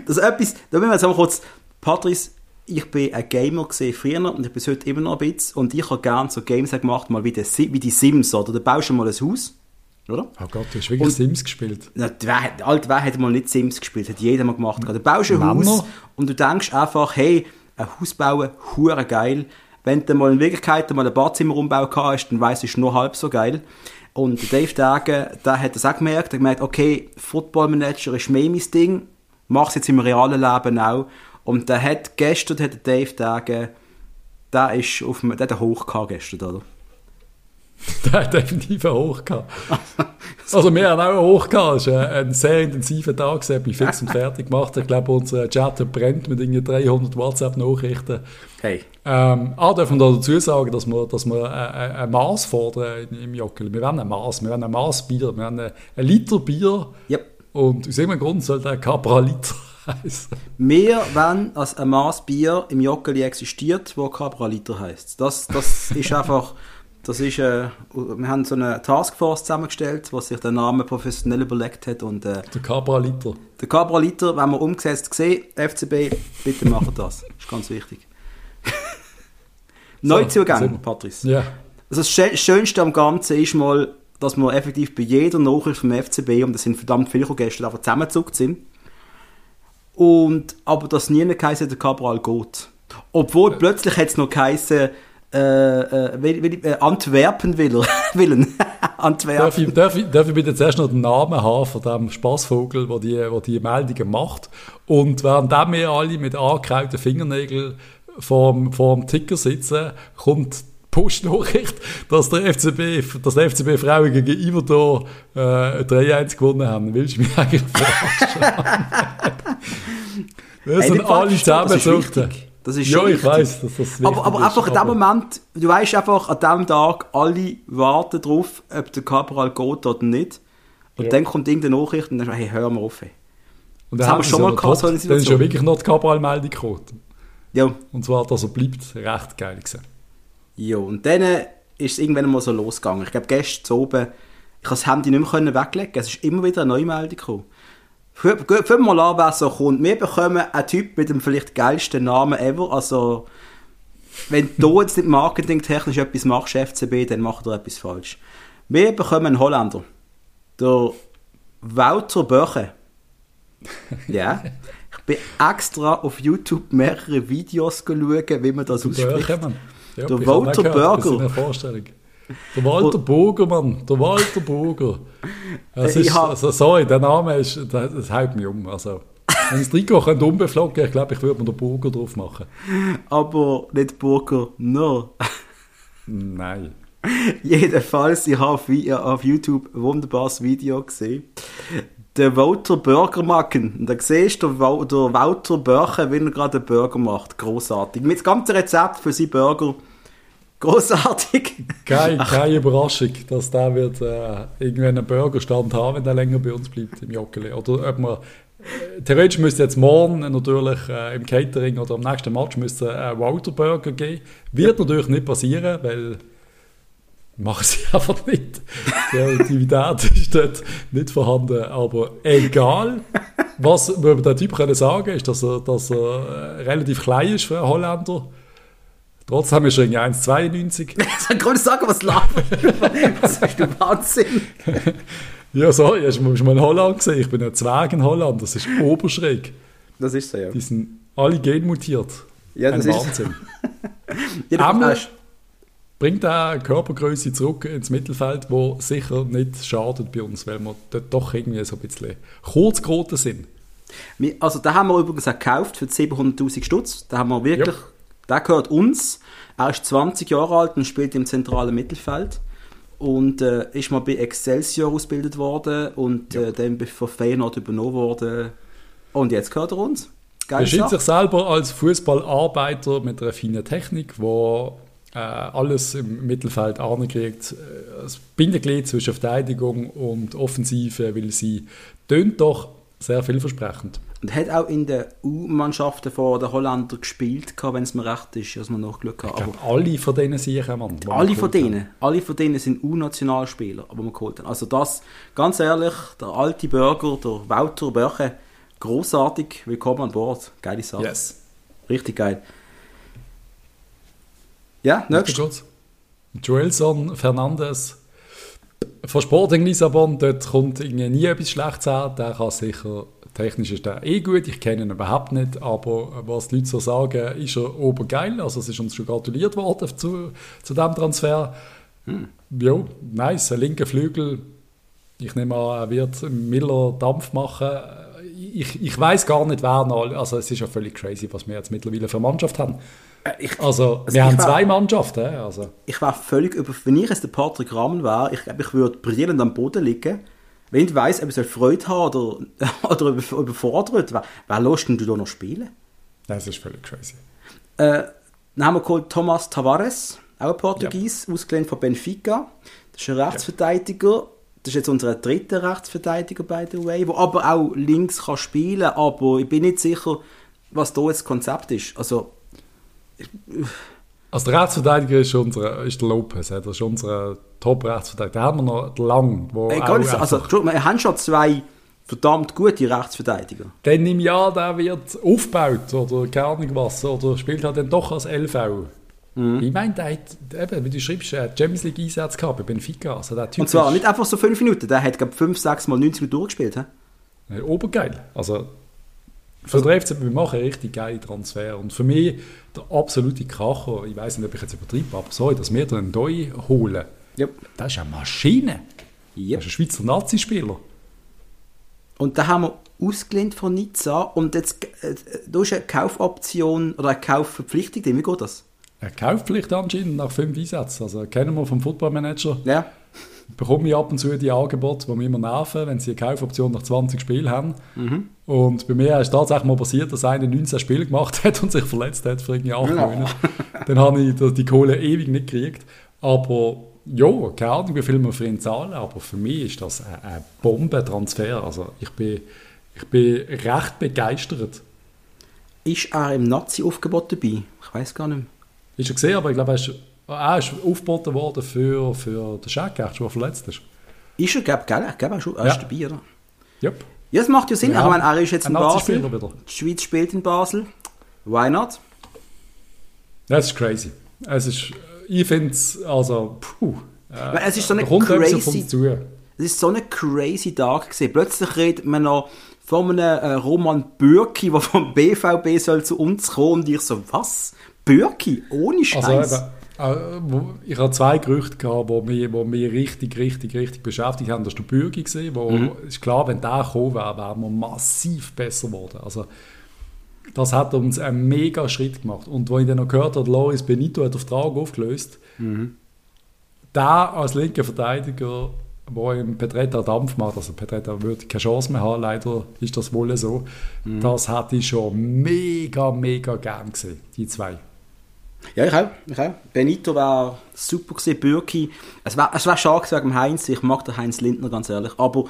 Das ist etwas, da müssen wir jetzt einmal kurz, Patrice, ich bin ein Gamer gesehen früher und ich bin heute immer noch ein bisschen und ich habe gerne so Games gemacht, mal wie die, Si- wie die Sims, oder? Da baust du mal ein Haus, oder? Oh Gott, du hast wirklich Und- Sims gespielt. Na, wer, hat- alt, wer hat mal nicht Sims gespielt? Hat jeder mal gemacht. Du baust ein Männer? Haus und du denkst einfach, hey, ein Haus bauen, hure geil. Wenn du mal in Wirklichkeit mal ein Badzimmerumbau gehabt hast, dann weißt du, es ist nur halb so geil. Und der Dave Dage, der hat das auch gemerkt. Er hat gemerkt, okay, Football Manager ist mehr mein Ding. Mach's jetzt im realen Leben auch. Und der hat gestern, hat der Dave Dage, der ist auf dem, der hat einen Hoch gehabt gestern, oder? <laughs> Der hat definitiv einen Hoch gehabt. <laughs> Also wir haben auch einen Hoch gehabt. Es war ein, sehr intensiver Tag. Ich bin fix und fertig gemacht. Ich glaube, unser Chat brennt mit irgendwie 300 WhatsApp-Nachrichten. Hey. Ähm, ah, man da dazu sagen, dass wir, dass wir ein, ein Maß fordern im, im Jockel. Wir wollen ein Maß, wir wollen ein Maß Bier, wir wollen ein, ein Liter Bier. Yep. Und aus irgendeinem Grund soll der Capra Liter heißen. Wir wollen, dass ein Maß Bier im Joggeli existiert, wo Cabra Liter heisst. Das, das ist einfach, das ist, äh, wir haben so eine Taskforce zusammengestellt, was sich den Namen professionell überlegt hat und äh, Der Capra Liter. der Cabra Liter, wenn wir umgesetzt sehen, FCB, bitte macht das. Das ist ganz wichtig. Neuzugänge, sind wir. Patrice. Ja. Also das Schö- Schönste am Ganzen ist mal, dass wir effektiv bei jeder Nachricht vom FCB, und das sind verdammt viele gestern, einfach zusammengezuckt sind. Und, aber dass nie geheißen der Cabral geht. Obwohl plötzlich hat es noch geheißen, äh, äh, will, will, äh, Antwerpen will. <laughs> Willen. Antwerpen. Darf ich, darf, ich, darf ich bitte zuerst noch den Namen haben von dem Spaßvogel, der die, der die Meldungen macht? Und während wir alle mit angekauten Fingernägeln vor, vor dem Ticker sitzen, kommt Postnachricht, dass der FCB, dass der FCB Frauen gegen Iverdor äh, 3-1 gewonnen haben. Willst du mich eigentlich verarschen? das sind alle zusammengesucht. Das ist ja, ich weiß, dass das aber, aber einfach in dem Moment, du weißt einfach, an dem Tag, alle warten drauf, ob der Cabral geht oder nicht. Und ja. dann kommt irgendeine Nachricht und dann sagst du, hey, hör mal auf. Ey. Und das haben wir schon mal gehabt, so eine Situation. Dann ist ja wirklich noch die Cabral-Meldung gekommen. Ja. Und zwar, dass er bleibt, recht geil gewesen. Ja, und dann ist es irgendwann mal so losgegangen. Ich glaube, gestern oben, ich konnte das Handy nicht mehr weglegen. Es ist immer wieder eine Neumeldung gekommen. Fangen mal an, wer so kommt. Wir bekommen einen Typ mit dem vielleicht geilsten Namen ever. Also, wenn du <laughs> jetzt nicht marketingtechnisch etwas machst, FCB, dann macht er etwas falsch. Wir bekommen einen Holländer. Der Wouter Böche. <laughs> Ja. Ich bin extra auf YouTube mehrere Videos schauen, wie man das ausspricht. Böche, Mann. Ja, der Walter Burger. Der Walter Burger, Mann. Der Walter Burger. Das ist, also, sorry, der Name ist, das, das hält mich um. Also, wenn das Trikot könnte umbeflocken, ich glaube, ich würde mir den Burger drauf machen. Aber nicht Burger, no. Nein. Jedenfalls, ich habe auf YouTube ein wunderbares Video gesehen. Der Walter Burger machen. Und da siehst du der, der Walter Burger, wie er gerade einen Burger macht. Großartig. Mit dem ganzen Rezept für seinen Burger Großartig. Keine, keine Überraschung, dass der wird äh, irgendwann einen Burgerstand haben, wenn der länger bei uns bleibt im Joggeli. Oder ob man äh, theoretisch müsste jetzt morgen natürlich äh, im Catering oder am nächsten Match müsste ein Walter Burger geben. Wird natürlich nicht passieren, weil machen sie <laughs> einfach nicht. Die Aktivität ist dort nicht vorhanden. Aber egal, was wir über den Typ können sagen ist, dass er, dass er äh, relativ klein ist für einen Holländer Trotzdem ist er irgendwie 1,92. <laughs> ich kann nicht sagen, was labert. Was ist du Wahnsinn? ja, sorry, hast du mal in Holland gesehen? Ich bin ein Zwerg in Holland, das ist oberschräg. Das ist so, ja. Die sind alle genmutiert. Ja, das ein ist Wahnsinn. <laughs> Einmal bringt auch Körpergröße zurück ins Mittelfeld, wo sicher nicht schadet bei uns, weil wir dort doch irgendwie so ein bisschen kurz geraten sind. Also da haben wir übrigens auch gekauft für 700'000 Stutz. Da haben wir wirklich... Ja der gehört uns. Er ist 20 Jahre alt und spielt im zentralen Mittelfeld. Und äh, ist mal bei Excelsior ausgebildet worden und ja. äh, dann von Feyenoord übernommen worden. Und jetzt gehört er uns. er sieht sich selber als Fußballarbeiter mit einer feinen Technik, wo äh, alles im Mittelfeld ankriegt. Äh, das Bindeglied zwischen Verteidigung und Offensive, weil sie tönt doch sehr vielversprechend. Und hat auch in den U-Mannschaften von den Holländer gespielt, wenn es mir recht ist, als man nachgeschaut hat. Ich glaube, alle von denen sicher, Mann. Alle von denen. Haben. Alle von denen sind U-Nationalspieler, aber man geholt haben. Also das, ganz ehrlich, der alte Bürger, der Wouter Börche, großartig, willkommen an Bord. Geile Sache. Yes. Richtig geil. Ja, nächstes. Joelson Fernandes von Sporting Lissabon, dort kommt irgendwie nie etwas Schlechtes an. Der kann sicher Technisch ist er eh gut, ich kenne ihn überhaupt nicht, aber was die Leute so sagen, ist er obergeil. Also es ist uns schon gratuliert worden zu, zu diesem Transfer. Hm. Ja, nice, ein linker Flügel. Ich nehme an, er wird Miller Dampf machen. Ich, ich weiß gar nicht, wer noch. Also es ist ja völlig crazy, was wir jetzt mittlerweile für Mannschaft haben. Äh, ich, also, also wir haben war, zwei Mannschaften. Also. Ich war völlig über. Wenn ich jetzt der Patrick Rahmen wäre, ich glaube, ich würde brillend am Boden liegen wenn ich weiss, ob ich Freude habe oder, <laughs> oder überfordert, wer, wer lässt denn du da noch spielen? Das ist völlig crazy. Äh, dann haben wir geholt Thomas Tavares, auch ein Portugies, ja. ausgelehnt von Benfica. Das ist ein Rechtsverteidiger. Ja. Das ist jetzt unser dritter Rechtsverteidiger, by the way, der aber auch links kann spielen kann, aber ich bin nicht sicher, was da jetzt das Konzept ist. Also, ich, also der Rechtsverteidiger ist, unser, ist der Lopez, das ist unser Top-Rechtsverteidiger. Da haben wir noch Lang. Wo Ey, ganz, also, wir haben schon zwei verdammt gute Rechtsverteidiger. Dann im Jahr der wird aufgebaut oder keine Ahnung was, oder spielt halt dann doch als LV. Mhm. Ich meine, der hat, eben, wie du schreibst, er Champions League Einsatz gehabt bei Benfica. Also der typ Und zwar nicht einfach so fünf Minuten, der hat glaube fünf, sechs Mal 90 Minuten durchgespielt. He? Obergeil. Also Für den FCB, wir machen richtig geile Transfer. Und für mich der absolute Kracher, ich weiß nicht, ob ich jetzt übertreibe, aber sorry, dass wir einen Doi holen, Yep. das ist eine Maschine. Yep. Das ist ein Schweizer Nazi-Spieler. Und da haben wir ausgelehnt von Nizza und jetzt, äh, da ist eine Kaufoption oder eine Kaufverpflichtung. Wie geht das? Eine Kaufpflicht anscheinend nach fünf Einsätzen. Also kennen wir vom Footballmanager. Ja. Bekomme ich ab und zu die Angebote, die mich immer nerven, wenn sie eine Kaufoption nach 20 Spielen haben. Und bei mir ist tatsächlich mal passiert, dass einer 19 Spiele gemacht <laughs> hat und sich verletzt hat für irgendwie 8 Ja. Monate. Dann habe ich die- die Kohle ewig nicht gekriegt. Aber ja, keine Ahnung, wie viel wir für ihn zahlen, aber für mich ist das ein, ein Bombentransfer. Also ich bin, ich bin recht begeistert. Ist er im Nazi-Aufgebot dabei? Ich weiß gar nicht mehr. Ist er gesehen, aber ich glaube, er ist, er ist aufgeboten worden für, für den Scheck, der verletzt ist. Ist er, gell? Ich glaube, er ist, er Ja. dabei, oder? Yep. Ja, das macht ja Sinn. Ja, ich meine, er ist jetzt in Basel. Die Schweiz spielt in Basel. Why not? Das ist crazy. Es ist, ich finde es, also, puh. Äh, es ist so eine auf crazy-. Es ist so ein crazy Tag gewesen. Plötzlich redet man noch von einem äh, Roman Bürki, der vom BVB soll zu uns kommen. Und ich so, was? Bürki? Ohne Also, Scheiß? äh, wo- ich habe zwei Gerüchte gehabt, die mich, wo mich richtig, richtig, richtig beschäftigt haben. Das war der Bürgi, gewesen, wo, Mhm. ist klar, wenn der gekommen wäre, wären wir massiv besser geworden. Also, das hat uns einen mega Schritt gemacht. Und wo ich dann noch gehört habe, Loris Benito hat den Vertrag aufgelöst, Mhm. der als linker Verteidiger, der im Petretta Dampf macht, also Petretta würde keine Chance mehr haben, leider ist das wohl so, Mhm. das hätte ich schon mega, mega gern gesehen, die zwei. Ja, ich auch. Ich auch. Benito war super gewesen, Bürki. Es war, es war schade gewesen wegen Heinz. Ich mag den Heinz Lindner, ganz ehrlich. Aber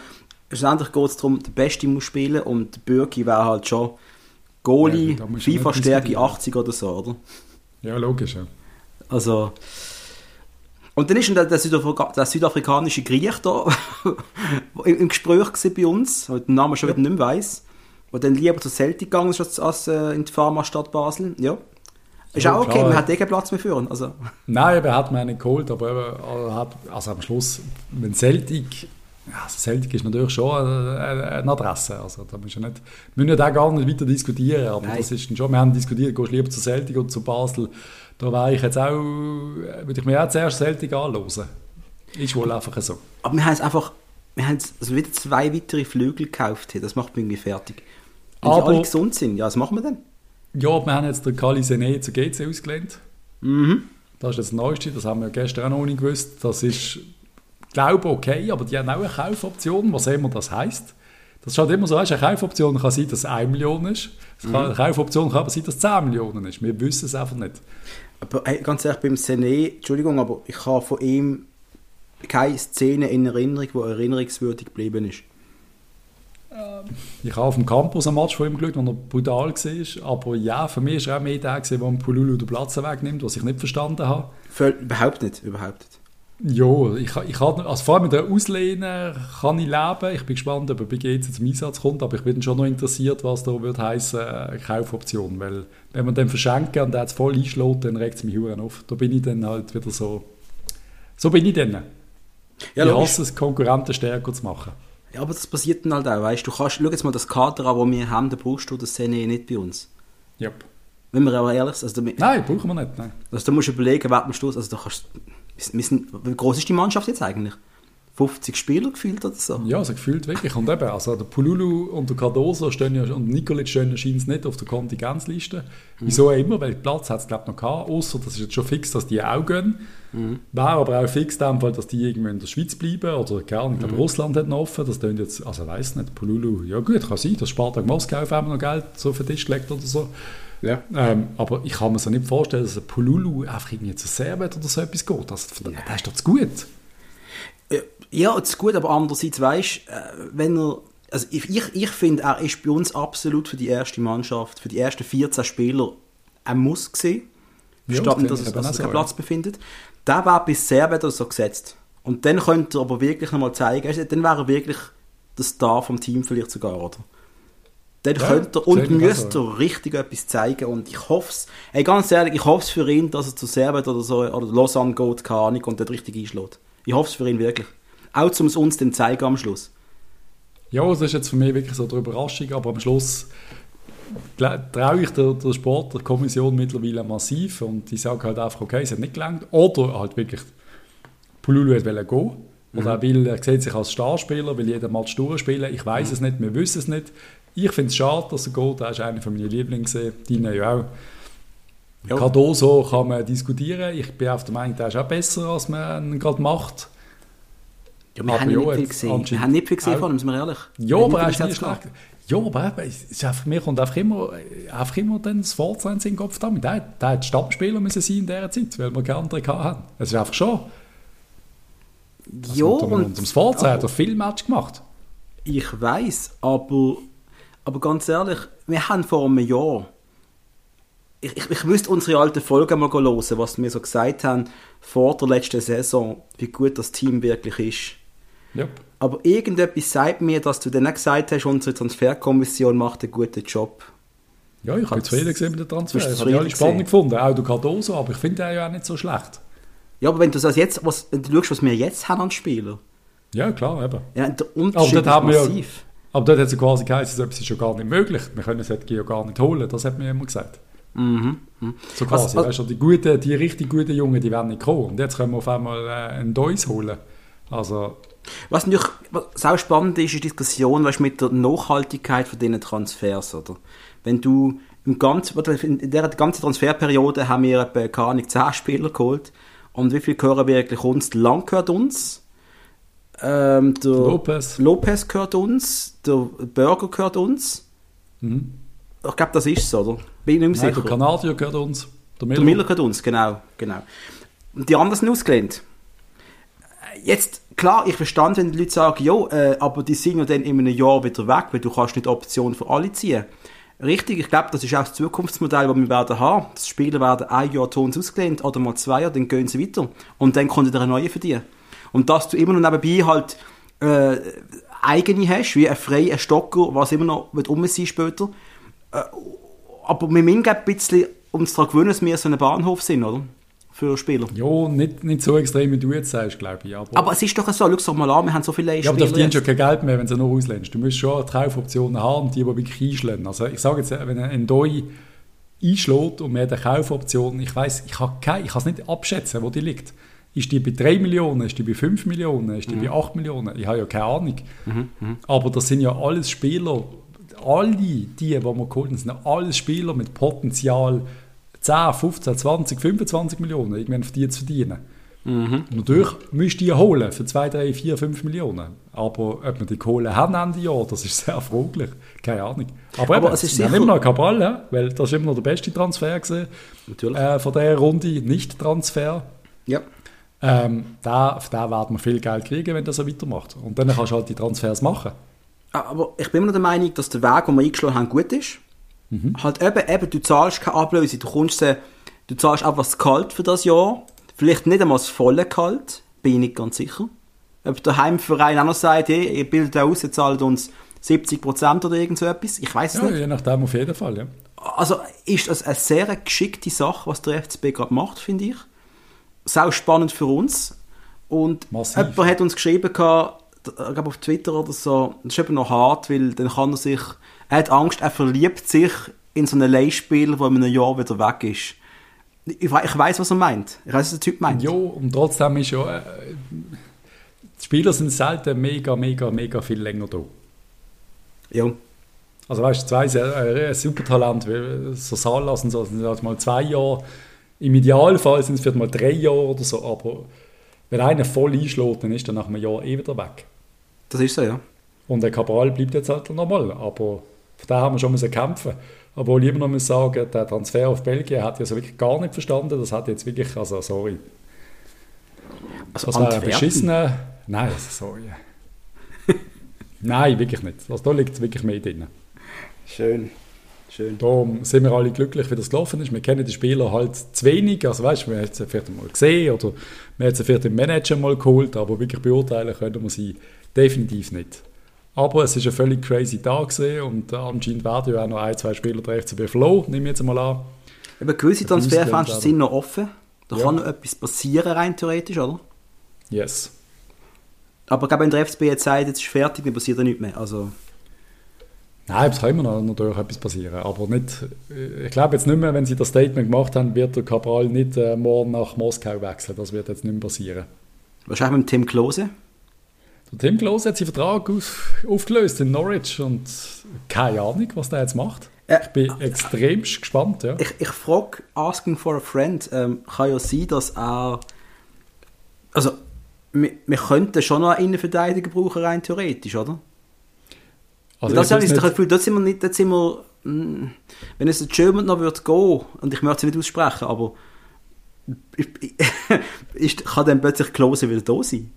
schlussendlich geht es darum, der Beste muss spielen und Bürki wäre halt schon Goalie, Ja, FIFA-Stärke diskutieren. 80 oder so, oder? Ja, logisch. Ja. Also. Und dann ist der, der, Südafrika der südafrikanische Griech da <laughs> im, im Gespräch bei uns, den Namen schon wieder nicht mehr weiss, der dann lieber zu Celtic gegangen ist als, als äh, in die Pharma-Stadt Basel. Ja. Ist auch okay, klar. man hat eh keinen Platz mehr für ihn. Also, <laughs> Nein, eben, er hat mir nicht geholt, aber eben, hat, also am Schluss, wenn Celtic, ja, also Celtic ist natürlich schon eine, Adresse, also da müssen wir nicht, wir müssen da gar nicht weiter diskutieren, aber Nein. das ist schon, wir haben diskutiert, gehst du lieber zu Celtic oder zu Basel, da wäre ich jetzt auch, würde ich mir auch zuerst Celtic anhören. Ist wohl einfach so. aber wir haben es einfach, wir haben jetzt also wieder zwei weitere Flügel gekauft. Das macht mich irgendwie fertig. Wenn Aber- die alle gesund sind, ja, was machen wir denn? Ja, wir haben jetzt den Kali Sene zu GC ausgelehnt. Mhm. Das ist das Neueste, das haben wir gestern auch noch nicht gewusst. Das ist, glaube ich, okay, aber die haben auch eine Kaufoption, was immer das heisst. Das schaut immer so aus, eine Kaufoption kann sein, dass es 1 Million ist. Kann, Eine Kaufoption kann aber sein, dass es 10 Millionen ist. Wir wissen es einfach nicht. Aber hey, ganz ehrlich, beim Sené, Entschuldigung, aber ich habe von ihm keine Szene in Erinnerung, die erinnerungswürdig geblieben ist. Ich habe auf dem Campus ein Match von ihm geschaut, wo er brutal war. Aber ja, für mich war er auch mehr der, der dem Pululu den Platz wegnimmt, was ich nicht verstanden habe. Völ überhaupt nicht, überhaupt nicht. Ja, ich, ich kann, also vor allem mit der Auslehnen kann ich leben. Ich bin gespannt, ob er bei GC zum Einsatz kommt, aber ich bin schon noch interessiert, was da wird heissen, äh, Kaufoption. Weil wenn man den verschenken und der es voll einschlägt, dann regt es mich huren auf. Da bin ich dann halt wieder so. So bin ich dann. Ja, ich hasse es, Konkurrenten stärker zu machen. Ja, aber das passiert dann halt auch, weißt du, kannst, schau jetzt mal das Kader an, das wir haben, da brauchst du das Sené nicht bei uns. Yep. Wenn wir aber ehrlich sind, also, da, Nein, brauchen wir nicht. Nein. also da musst du überlegen, wer am Schluss, also da kannst wir- wir sind, wie groß ist die Mannschaft jetzt eigentlich? 50 Spieler gefühlt oder so? Ja, also gefühlt wirklich. Und eben, also der Pululu und der Cardoso stehen ja, und Nikolic stehen ja scheint nicht auf der Kontingenzliste. Wieso auch immer, weil Platz hat es glaube ich noch gehabt, außer das ist jetzt schon fix, dass die auch gehen. Wäre aber auch fix in dem Fall, dass die irgendwo in der Schweiz bleiben oder nicht. Ich glaube, Russland hat noch offen, das tönt jetzt, also ich weiss nicht, Pululu, ja gut, kann sein, dass Spartak Moskau auf einmal noch Geld so für den Tisch legt oder so. Ja. Ähm, aber ich kann mir so nicht vorstellen, dass ein Pululu einfach irgendwie zu Servet oder so etwas geht. Das, das ist doch zu gut. Äh, Ja, das ist gut, aber andererseits weißt du, wenn er. Also ich, ich, ich finde, er ist bei uns absolut für die erste Mannschaft, für die ersten 14 Spieler ein Muss gewesen. Ja, Verstanden, das dass er auch keinen Platz befindet. Der war bis sehr wieder so gesetzt. Und dann könnte er aber wirklich nochmal zeigen, also dann wäre er wirklich der Star vom Team vielleicht sogar, oder? Dann Ja, könnte er und müsste er richtig etwas zeigen und ich hoffe es, ey, ganz ehrlich, ich hoffe es für ihn, dass er zu Servet oder so, oder Lausanne geht, keine Ahnung, und dort richtig einschlägt. Ich hoffe es für ihn wirklich. Auch um es uns dann zeigen am Schluss. Ja, das ist jetzt für mich wirklich so eine Überraschung, aber am Schluss, traue ich der, der Sportkommission mittlerweile massiv und die sagen halt einfach, okay, es hat nicht gelangt. Oder halt wirklich, Pululu will gehen. Oder mhm. er, will, er sieht sich als Starspieler, will jeden Match durchspielen. Ich weiß mhm. es nicht, wir wissen es nicht. Ich finde es schade, dass er geht. Er ist einer von meinen Lieblingen. Deine ja auch. Ja. Cardoso kann man diskutieren. Ich bin auf der Meinung, der ist auch besser, als man ihn gerade macht. Ja, wir, haben ja, nicht viel gesehen. wir haben nicht viel gesehen von ihm, sind wir ehrlich. Ja, aber er ist nicht schlecht. Ja, aber es einfach, mir kommt einfach immer, einfach immer dann das Vorzeichen in den Kopf damit. Der, der hat Stammspieler müssen sein in dieser Zeit, weil wir keine andere hatten. Es ist einfach schon. Ja, also, und, und ums Vorzeichen hat er viel Match gemacht. Ich weiß, aber, aber ganz ehrlich, wir haben vor einem Jahr ich, ich, ich müsste unsere alten Folgen mal hören, was wir so gesagt haben vor der letzten Saison, wie gut das Team wirklich ist. Yep. Aber irgendetwas sagt mir, dass du dann auch gesagt hast, unsere Transferkommission macht einen guten Job. Ja, ich bin zufrieden gesehen mit dem Transfer. Ich habe alle spannend gefunden, auch du Cardoso, aber ich finde den ja auch nicht so schlecht. Ja, aber wenn du, das jetzt, was, wenn du schaust, was wir jetzt haben an Spielern. Ja, klar, eben. Ja, der Unterschied aber ist massiv. Ja, aber dort hat es quasi geheißen, es ist schon gar nicht möglich. Wir können es ja gar nicht holen, das hat mir immer gesagt. Mhm. mhm. So quasi, was, weißt du, die, guten, die richtig guten Jungen, die werden nicht kommen. Und jetzt können wir auf einmal äh, einen Deus holen. Also... Was natürlich was auch spannend ist, ist die Diskussion weißt, mit der Nachhaltigkeit von diesen Transfers. Oder? Wenn du im ganzen, in der ganzen Transferperiode haben wir etwa, keine Ahnung, 10 Spieler geholt. Und wie viel gehören wirklich uns? Lang gehört uns. Ähm, der Lopez. Lopez gehört uns. Der Burger gehört uns. Mhm. Ich glaube, das ist so, oder? Bin ich nicht mehr sicher. Der Kanadier gehört uns. Der Miller. der Miller gehört uns, genau. genau. Und die anderen sind ausgelehnt. Jetzt, klar, ich verstand, wenn die Leute sagen, ja, äh, aber die sind ja dann in einem Jahr wieder weg, weil du kannst nicht Optionen für alle ziehen. Richtig, ich glaube, das ist auch das Zukunftsmodell, das wir werden haben. Die Spieler werden ein Jahr uns ausgelehnt oder mal zwei Jahre, dann gehen sie weiter. Und dann kommt wieder eine neue für dich. Und dass du immer noch nebenbei halt äh, eigene hast, wie ein Frei, ein Stocker, was immer noch wird um sein später, äh, aber wir müssen ein bisschen uns daran gewöhnen, dass wir so ein Bahnhof sind, oder? Für Spieler. Ja, nicht, nicht so extrem, wie du jetzt sagst, glaube ich. Aber, aber es ist doch so, schau doch mal an, wir haben so viele Ja, aber du verdienst schon kein Geld mehr, wenn du nur ausländst. Du musst schon Kaufoptionen haben, die, die wirklich einschlagen. Also ich sage jetzt, wenn ein Doi einschlägt und man hat eine Kaufoption, ich weiß, ich kann es nicht abschätzen, wo die liegt. Ist die bei 3 Millionen, ist die bei 5 Millionen, ist die mhm. bei 8 Millionen? Ich habe ja keine Ahnung. Mhm. Mhm. Aber das sind ja alles Spieler, alle die, die wir geholt haben, sind alles Spieler mit Potenzial 10, 15, 20, 25 Millionen irgendwann für die zu verdienen. Mhm. Natürlich müsst ihr holen für 2, 3, 4, 5 Millionen. Aber ob wir die Kohle haben Ende Jahr, das ist sehr fraglich. Keine Ahnung. Aber, Aber eben, es ist sicher... immer noch Cabral, weil das ist immer noch der beste Transfer gewesen, äh, von dieser Runde, Nicht-Transfer. Ja. Ähm, da, auf den werden wir viel Geld kriegen, wenn das so weitermacht. Und dann kannst du halt die Transfers machen. Ah, aber ich bin immer noch der Meinung, dass der Weg, den wir eingeschlagen haben, gut ist. Mhm. Halt eben, eben, du zahlst keine Ablöse, du kommst, du zahlst einfach das Kalt für das Jahr. Vielleicht nicht einmal das volle Kalt, bin ich nicht ganz sicher. Ob der Heimverein auch noch sagt, hey, ihr bildet aus, ihr zahlt uns 70% oder irgend so etwas. Ich weiß es ja, nicht. Je nachdem auf jeden Fall, ja. Also ist das eine sehr geschickte Sache, was der FCB gerade macht, finde ich. Sau spannend für uns. Und Massiv. jemand hat uns geschrieben, ich glaube auf Twitter oder so, das ist eben noch hart, weil dann kann er sich, er hat Angst, er verliebt sich in so ein Leihspiel, der in einem Jahr wieder weg ist. Ich, ich weiß, was er meint. Ich weiß, was der Typ meint. Ja, und trotzdem ist ja, äh, die Spieler sind selten mega, mega, mega viel länger da. Ja. Also weißt du, zwei äh, Supertalent, wie so Salas und so, sind halt mal zwei Jahre. Im Idealfall sind es vielleicht mal drei Jahre oder so, aber wenn einer voll einschlägt, dann ist er nach einem Jahr eh wieder weg. Das ist so, ja. Und der Cabral bleibt jetzt halt normal, aber von da haben wir schon müssen kämpfen. Obwohl ich immer noch muss sagen, der Transfer auf Belgien hat ja so wirklich gar nicht verstanden. Das hat jetzt wirklich, also sorry. Also das war ein beschissener... Nein, sorry. <laughs> Nein, wirklich nicht. Also da liegt wirklich mehr drin. Schön. Schön. Da sind wir alle glücklich, wie das gelaufen ist. Wir kennen die Spieler halt zu wenig. Also weißt, wir haben sie vielleicht mal gesehen oder wir haben sie vielleicht im Manager mal geholt, aber wirklich beurteilen können wir sie definitiv nicht. Aber es ist ein völlig crazy Tag gewesen und anscheinend werden ja auch noch ein, zwei Spieler der FCB verloren, nehme ich jetzt mal an. Aber gewisse Transferfenster sind noch offen. Da ja. kann noch etwas passieren, rein theoretisch, oder? Yes. Aber ich glaube, wenn der FCB jetzt sagt, jetzt ist fertig, dann passiert da nichts mehr. Also... Nein, es kann immer noch natürlich etwas passieren. Aber nicht, äh, ich glaube jetzt nicht mehr, wenn sie das Statement gemacht haben, wird der Cabral nicht äh, morgen nach Moskau wechseln. Das wird jetzt nicht mehr passieren. Wahrscheinlich mit Tim Klose? Der Tim Klose hat seinen Vertrag auf, aufgelöst in Norwich und keine Ahnung, was der jetzt macht. Äh, ich bin extrem gespannt. Ja. Ich, ich frage, asking for a friend, ähm, kann ja sein, dass er. Also, wir, wir könnten schon noch einen Innenverteidiger brauchen, rein theoretisch, oder? Also das habe ich das Gefühl, dort sind wir nicht, dort sind wir, hm, wenn es der German noch würde gehen, und ich möchte es nicht aussprechen, aber <laughs> ist, kann dann plötzlich Klose wieder da sein?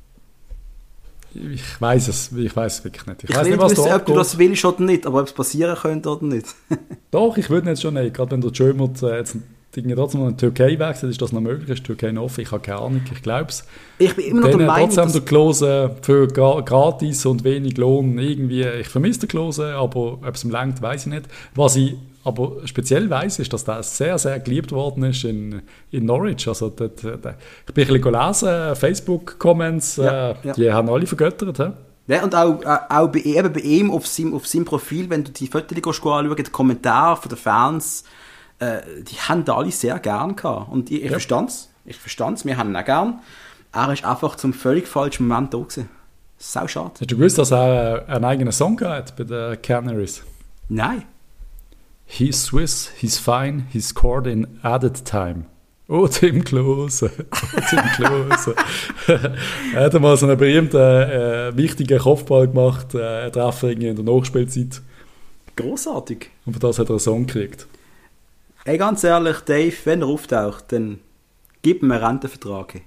Ich weiß es, ich weiß es wirklich nicht. Ich, ich weiß nicht, was wissen, ob du das willst oder nicht, aber ob es passieren könnte oder nicht. <laughs> Doch, ich würde jetzt schon nicht, gerade wenn der German äh, jetzt irgendwie trotzdem in die Türkei wechselt, ist das noch möglich? Ist die Türkei noch offen? Ich habe keine Ahnung, ich glaube es. Ich bin immer noch der Meinung, trotzdem der Klose für gratis und wenig Lohn irgendwie, ich vermisse den Klose, aber ob es ihm längt, weiß ich nicht. Was ich aber speziell weiß, ist, dass das sehr, sehr geliebt worden ist in, in Norwich. Also dort, dort, ich bin ein bisschen gelesen, Facebook-Comments, ja, äh, ja. die haben alle vergöttert. He? Ja, und auch, äh, auch bei, eben bei ihm auf seinem, auf seinem Profil, wenn du die Fotos anschaust, die Kommentare von den Fans, äh, die haben da alle sehr gern gehabt. Und ich, ich ja. verstand es. Ich verstand es, wir haben ihn auch gern. Er ist einfach zum völlig falschen Moment da gewesen. Sau schade. Hast du gewusst, dass er einen eigenen Song hat bei den Canaries? Nein. He's Swiss, he's fine, he's scored in added time. Oh, Tim Klose. Oh, Tim Klose. <laughs> er hat mal so einen berühmten, äh, wichtigen Kopfball gemacht, äh, Treffer in der Nachspielzeit. Großartig. Und für das hat er einen Song gekriegt. Ey, ganz ehrlich, Dave, wenn er auftaucht, dann gib mir einen Rentenvertrag.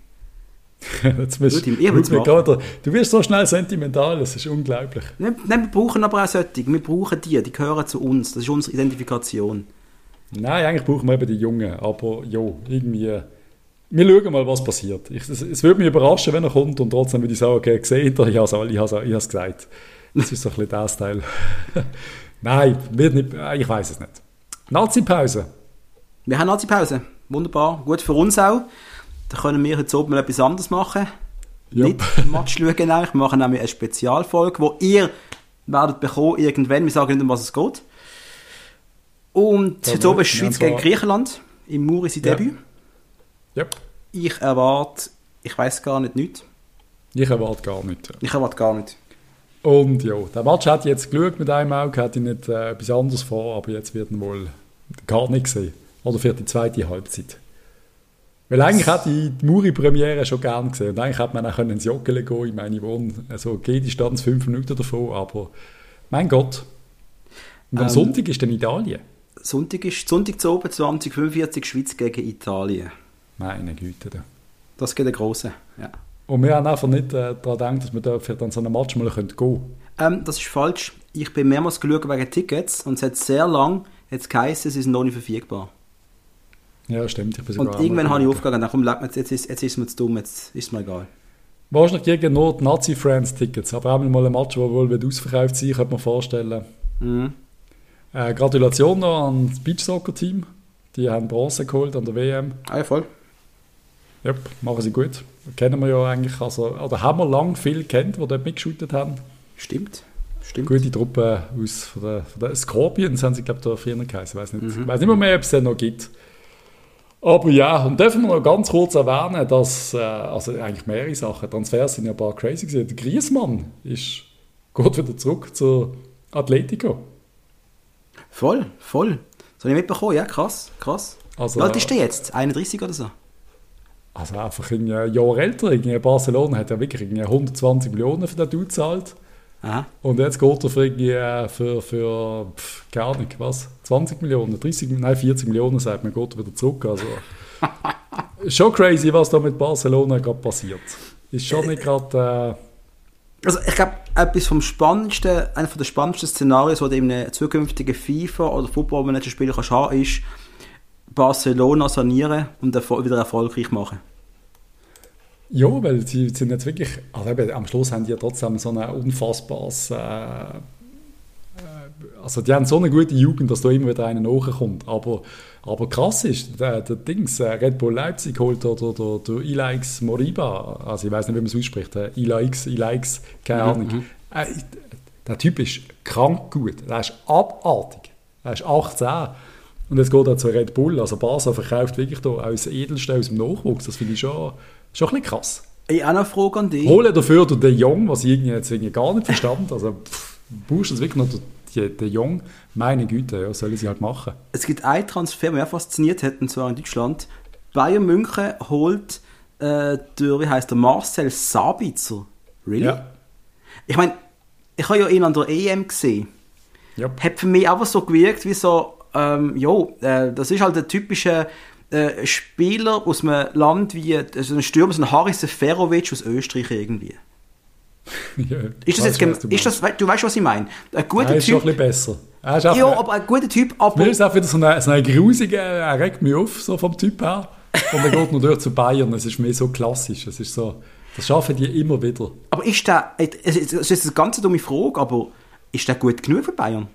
<laughs> Jetzt bist, ich du, du wirst so schnell sentimental, das ist unglaublich. Nein, wir brauchen aber auch solche. Wir brauchen die, die gehören zu uns. Das ist unsere Identifikation. Nein, eigentlich brauchen wir eben die Jungen. Aber ja, irgendwie. Wir schauen mal, was passiert. Ich, es, es, würde mich überraschen, wenn er kommt und trotzdem würde ich sagen, okay, gesehen, ich habe es ich habe es gesagt. Das ist so ein bisschen das <laughs> Teil. Nein, wird nicht, ich weiß es nicht. Nazi-Pause. Wir haben Nazi-Pause. Wunderbar. Gut für uns auch. Da können wir jetzt oben etwas anderes machen. Yep. Nicht Match schauen Wir machen nämlich eine Spezialfolge, wo ihr werdet bekommen irgendwann. Wir sagen nicht, um was es geht. Und ja, jetzt oben Schweiz gegen Griechenland im Murisi ja. Debüt. Yep. Ich erwarte, ich weiß gar nicht, nichts. Ich erwarte gar nicht. Ja. Ich erwarte gar nicht. Und ja, der Match hat jetzt geschaut mit einem Auge, hatte nicht äh, etwas anderes vor, aber jetzt wird er wohl gar nicht sehen. Oder für die zweite Halbzeit. Weil eigentlich hätte ich die Muri-Premiere schon gern gesehen. Und eigentlich hätte man auch ins Joggeli gehen Ich meine, ich wohne also G-Distanz fünf Minuten davon, aber mein Gott. Und am ähm, Sonntag ist dann Italien. Sonntag ist Sonntag zu oben 2045 Schweiz gegen Italien. Meine Güte. Da. Das geht der Große, ja. Und wir haben einfach nicht äh, daran gedacht, dass wir für dann so einen Match mal gehen können. Ähm, das ist falsch. Ich bin mehrmals geschaut wegen Tickets und es hat sehr lang jetzt geheißen, sie sind noch nicht verfügbar. Ja, stimmt. Und irgendwann habe ich aufgegeben, komm, jetzt, jetzt, ist, jetzt ist es mir zu dumm, jetzt ist es mir egal. Wahrscheinlich gegen die Nazi-Friends-Tickets, aber auch mal ein Match, das wohl ausverkauft sein könnte man vorstellen. Mhm. Äh, Gratulation noch an das Beachsoccer-Team. Die haben Bronze geholt an der WM. Ah, ja, voll. Ja, machen sie gut. Kennen wir ja eigentlich, also, oder haben wir lange viel kennt, die dort mitgeschootet haben. Stimmt. Stimmt. Gute Truppe aus von der, von der Scorpions haben sie, glaube ich, da früher geheißen. Ich weiß nicht, mhm. weiß nicht mehr, mehr, ob es den noch gibt. Aber ja, und dürfen wir noch ganz kurz erwähnen, dass, äh, also eigentlich mehrere Sachen, Transfers sind ja ein paar crazy gewesen. Der Griezmann ist, geht wieder zurück zu Atletico. Voll, voll. Das habe ich mitbekommen, ja, krass, krass. Also, Wie alt ist der jetzt? 31 oder so? Also einfach ein Jahr älter. In Barcelona hat ja wirklich 120 Millionen für den Dude gezahlt. Aha. Und jetzt geht er für, äh, für, für pf, keine Ahnung, was, 20 Millionen, 30, nein, 40 Millionen, sagt man, geht er wieder zurück. Also, <laughs> schon crazy, was da mit Barcelona gerade passiert. Ist schon nicht gerade... Äh, also ich glaube, etwas vom spannendsten, einer der spannendsten Szenarien, die du in einem zukünftigen FIFA- oder Football-Manager-Spiel kannst haben, ist Barcelona sanieren und wieder erfolgreich machen. Ja, weil sie sind jetzt wirklich, also eben, am Schluss haben die ja trotzdem so ein unfassbares, äh, äh, also die haben so eine gute Jugend, dass da immer wieder einer nachkommt. Aber, aber krass ist, der, der Dings, äh, Red Bull Leipzig holt oder der, der Ilaix Moriba, also ich weiß nicht, wie man es ausspricht, Ilaix, Ilaix, keine Ahnung. Mhm. Äh, Der Typ ist krank gut. Er ist abartig. Er ist 18. Und jetzt geht er zu Red Bull. Also Barca verkauft wirklich da aus Edelstein aus dem Nachwuchs. Das finde ich schon, schon ein bisschen krass. Ich habe eine Frage an dich. Holen dafür den Jong, was ich irgendwie jetzt irgendwie gar nicht verstanden Also brauchst du wirklich noch den, den Jong? Meine Güte, ja, sollen sie halt machen. Es gibt einen Transfer, der mich auch fasziniert hat, und zwar in Deutschland. Bayern München holt äh, der, wie heißt der, Marcel Sabitzer. Really? Ja. Ich meine, ich habe ja ihn an der EM gesehen. Ja. Hat für mich einfach so gewirkt, wie so, ähm, jo, äh, das ist halt der typische äh, Spieler aus einem Land wie, also ein Stürmer, so ein Haris Seferovic aus Österreich irgendwie. <laughs> ja, Ist das weiss, jetzt, du ist das, du weißt, was ich meine? Ein guter Er ist schon ein Typ. bisschen besser. Er ist Ja, aber ein guter Typ, aber Mir ist auch wieder so ein so eine grusige, er regt mich auf, so vom Typ her. Und er geht nur durch zu Bayern. Es ist mir so klassisch. Es ist so, das schaffen die immer wieder. Aber ist der, es ist es ist eine ganz dumme Frage, aber ist der gut genug für Bayern?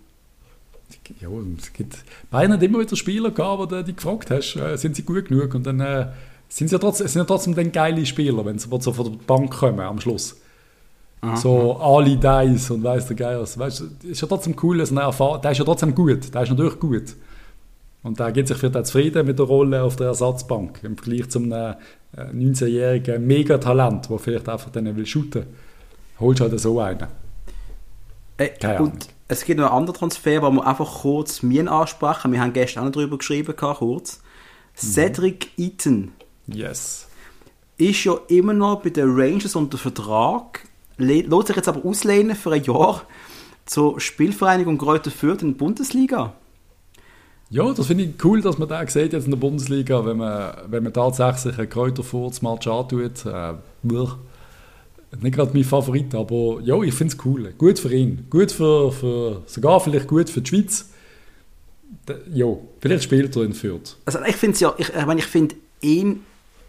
Ja, es gibt, hat immer wieder Spieler gehabt, wo du dich gefragt hast, äh, sind sie gut genug? Und dann äh, sind sie ja trotzdem, sind ja trotzdem dann geile Spieler, wenn sie, so von der Bank kommen am Schluss. So Ali Dice und weiss der Geier. Weißt du, ist ja trotzdem cool, dass er erfahren, der ist ja trotzdem gut, der ist natürlich gut. Und der gibt sich für den zufrieden mit der Rolle auf der Ersatzbank im Vergleich zum äh, 19-jährigen Megatalent, der vielleicht einfach dann will shooten. Holst halt so einen. Äh, und es gibt noch einen anderen Transfer, wo wir einfach kurz mir ansprechen. Wir haben gestern auch noch darüber geschrieben, kurz. Mhm. Cedric Eaton Yes. ist ja immer noch bei den Rangers unter Vertrag, lässt sich jetzt aber auslehnen für ein Jahr zur Spielvereinigung Kräuter Fürth in der Bundesliga. Ja, das finde ich cool, dass man da sieht jetzt in der Bundesliga, wenn man, wenn man tatsächlich einen Kräuterfurz-Match antut. Äh. Nicht gerade mein Favorit, aber ja, ich finde es cool. Gut für ihn. Gut für, für, sogar vielleicht gut für die Schweiz. Ja, vielleicht spielt er in Fürth. Also ich finde ja, ich, ich, meine, ich finde ihn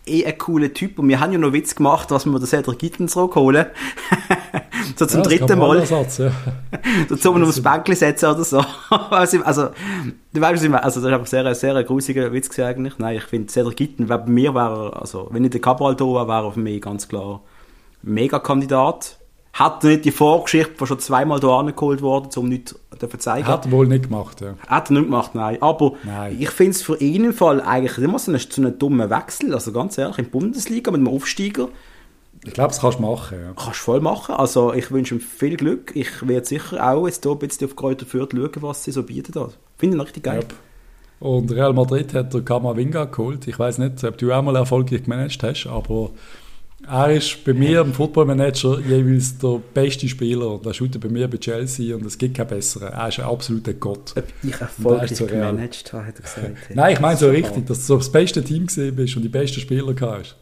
eh ein cooler Typ und wir haben ja noch Witz gemacht, was wir den Cedric Eaton zurückholen. <laughs> so zum Ja, dritten Mal. Ersatz, ja. <laughs> so zum aufs Bänkchen setzen oder so. <laughs> also, also, du weißt, was ich meine. Also, das ist einfach sehr, ein sehr ein grusiger Witz gewesen eigentlich. Nein, ich finde, Cedric Gitten, bei mir wäre also, wenn nicht der Cabral da wäre, wäre er für mich ganz klar Mega-Kandidat. Hat nicht die Vorgeschichte, die schon zweimal da angeholt wurde, um nichts zu zeigen. Hat er wohl nicht gemacht, ja. Hat er nicht gemacht, nein. Aber Nein. ich finde es für ihn im Fall eigentlich immer so einen, so einen dummen Wechsel. Also ganz ehrlich, in die Bundesliga mit einem Aufsteiger Ich glaube, das kannst du machen, ja. kannst du voll machen. Also ich wünsche ihm viel Glück. Ich werde sicher auch jetzt hier ein bisschen auf Kräuter Fürth schauen, was sie so bieten. Finde ich richtig geil. Yep. Und Real Madrid hat der Kamavinga geholt. Ich weiß nicht, ob du auch mal erfolgreich gemanagt hast, aber er ist bei mir im Footballmanager jeweils der beste Spieler und er shootet bei mir bei Chelsea und es gibt keinen besseren. Er ist ein absoluter Gott. Ob ich ist erfolgreich so gemanagt habe, hat er gesagt. <laughs> Nein, ich meine so richtig, dass du so das beste Team gesehen bist und die besten Spieler gehabt hast.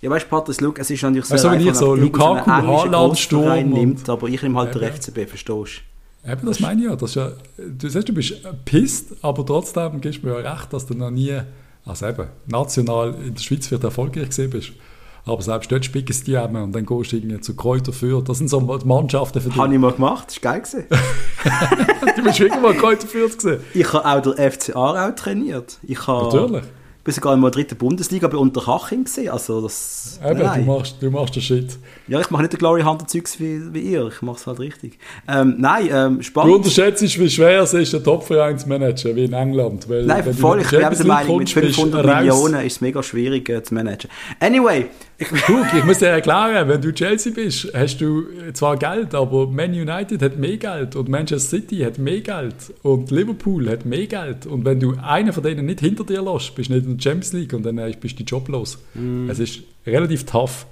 Ja, weißt du, Patrick, look, es ist natürlich du, wenn einfach, ich so wenn irgendeinen Lukaku, Haaland, Sturm nimmt, aber ich nehme halt den Eben. FCB, verstehst du? Eben, das meine ich ja. Das ist ja du sagst, du bist pisst, aber trotzdem gibst du mir ja recht, dass du noch nie, also eben, national in der Schweiz vielleicht erfolgreich gesehen bist. Aber selbst dort spicken sie die eben und dann gehst du irgendwie zu Kräuter für. Das sind so Mannschaften für dich. Habe ich mal gemacht, das war geil. Gewesen. <laughs> Du bist wirklich mal Kräuter für gesehen. Ich habe auch den FC Aarau trainiert. Ich habe Natürlich. bin sogar in der dritten Bundesliga bei Unterhaching gesehen. Also das, Eben, nein. du machst, du machst den Shit. Ja, ich mache nicht den Glory Hunter Zeugs wie, wie ihr. Ich mache es halt richtig. Ähm, nein, ähm, Du spannend. unterschätzt, wie schwer es ist, einen Topverein zu managen, wie in England. Weil, Nein, du voll. Ich bin der Meinung, mit kommst, bist du 500 raus. Millionen ist es mega schwierig äh, zu managen. Anyway, ich, Guck, ich muss dir erklären, wenn du Chelsea bist, hast du zwar Geld, aber Man United hat mehr Geld und Manchester City hat mehr Geld und Liverpool hat mehr Geld. Und wenn du einen von denen nicht hinter dir lässt, bist du nicht in der Champions League und dann äh, bist du joblos. Mm. Es ist relativ tough.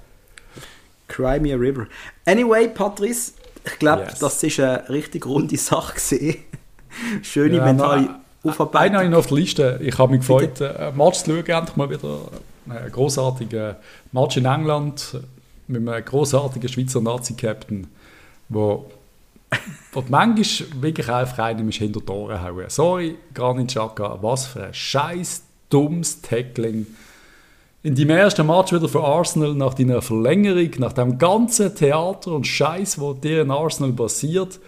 Cry Me a River. Anyway, Patrice, ich glaube, Yes. das ist eine richtig runde Sache. <laughs> Schöne Ja, mentale Einen habe ich Aufarbeitung. noch auf der Liste. Ich habe mich gefreut, äh, einen Match zu schauen, endlich mal wieder. Einen grossartigen Match in England mit einem grossartigen Schweizer Nazi-Captain, wo, <laughs> wo manchmal wirklich einfach einem hinter die Ohren hauen. Sorry, Granit Xhaka, was für ein scheiß dummes Tackling. In deinem ersten Match wieder für Arsenal, nach deiner Verlängerung, nach dem ganzen Theater und Scheiß, wo dir in Arsenal passiert,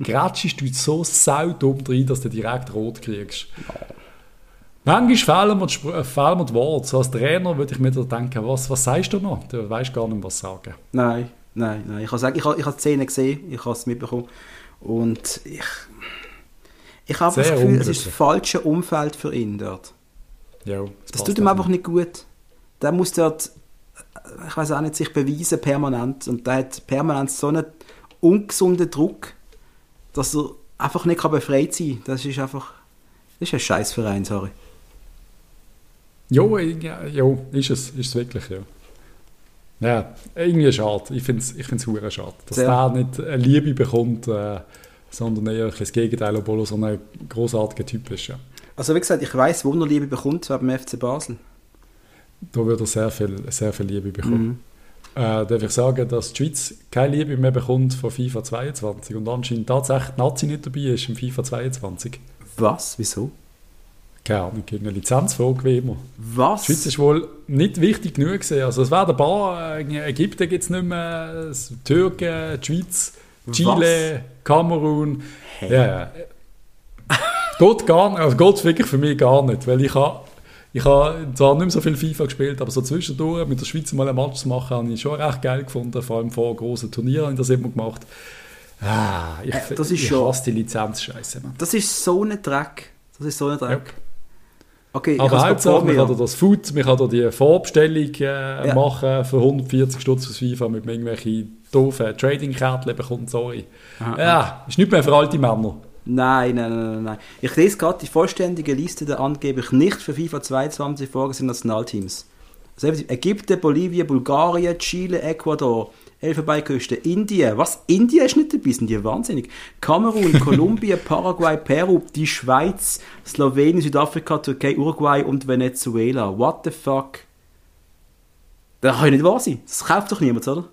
grätschst du so saudumm rein, dass du direkt rot kriegst. Manchmal fehlen mir die, Spr- äh, fehlen mir die Worte. So als Trainer würde ich mir da denken, was, was sagst du noch? Du weißt gar nicht, was sagen. Nein, Nein, nein. Ich sagen, ich habe, ich habe die Szene gesehen, ich habe es mitbekommen. Und ich, ich habe das Gefühl, es ist das falsche Umfeld für ihn dort. Ja, das, das tut ihm einfach nicht gut. Der muss dort, ich weiß auch nicht, sich beweisen permanent. Und der hat permanent so einen ungesunden Druck, dass er einfach nicht befreit sein kann. Das ist einfach, das ist ein Scheißverein, sorry. Jo, ja, jo, ist es, ist es wirklich, ja. Ja, irgendwie schade. Ich finde es ich find's schade, dass ja. der nicht eine Liebe bekommt, äh, sondern eher das Gegenteil, obwohl er so ein großartiger Typ ist. Ja. Also wie gesagt, ich weiß, wo er Liebe bekommt, zwar beim FC Basel. Da wird er sehr viel, sehr viel Liebe bekommen. Mhm. Äh, darf ich sagen, dass die Schweiz keine Liebe mehr bekommt von FIFA 22 und anscheinend tatsächlich Nazi nicht dabei ist im FIFA 22. Was? Wieso? Keine Ahnung, eine Lizenzfrage wie immer. Was? Die Schweiz ist wohl nicht wichtig genug gewesen. Also es werden ein paar, in Ägypten gibt es nicht mehr, Türken, die Schweiz, Chile, Was? Kamerun. Hey. Ja, geht gar nicht, also geht wirklich für mich gar nicht, weil ich habe ich habe zwar nicht mehr so viel FIFA gespielt, aber so zwischendurch mit der Schweiz mal ein Match zu machen, habe ich schon recht geil gefunden. Vor allem vor großen Turnieren habe ich das immer gemacht. Ah, ich, äh, das ist ich schon, hasse die Lizenzscheiße. Das ist so ein Dreck. Das ist so ein Dreck. Ja. Okay, aber Hauptsache, man kann das Food, man kann die Vorbestellung äh, ja. machen für 140 Stutz für FIFA mit irgendwelchen doofen Trading-Kärtchen bekommt, sorry. Aha. Ja, ist nicht mehr für alte Männer. Nein, nein, nein, nein. Ich lese gerade die vollständige Liste der angeblich nicht für FIFA 22 vorgesehenen Nationalteams. Also Ägypten, Bolivien, Bulgarien, Chile, Ecuador, Elfenbeinküste, Indien. Was? Indien ist nicht dabei, sind die wahnsinnig. Kamerun, <laughs> Kolumbien, Paraguay, Peru, die Schweiz, Slowenien, Südafrika, Türkei, Uruguay und Venezuela. What the fuck? Das kann nicht wahr sein. Das kauft doch niemand, oder?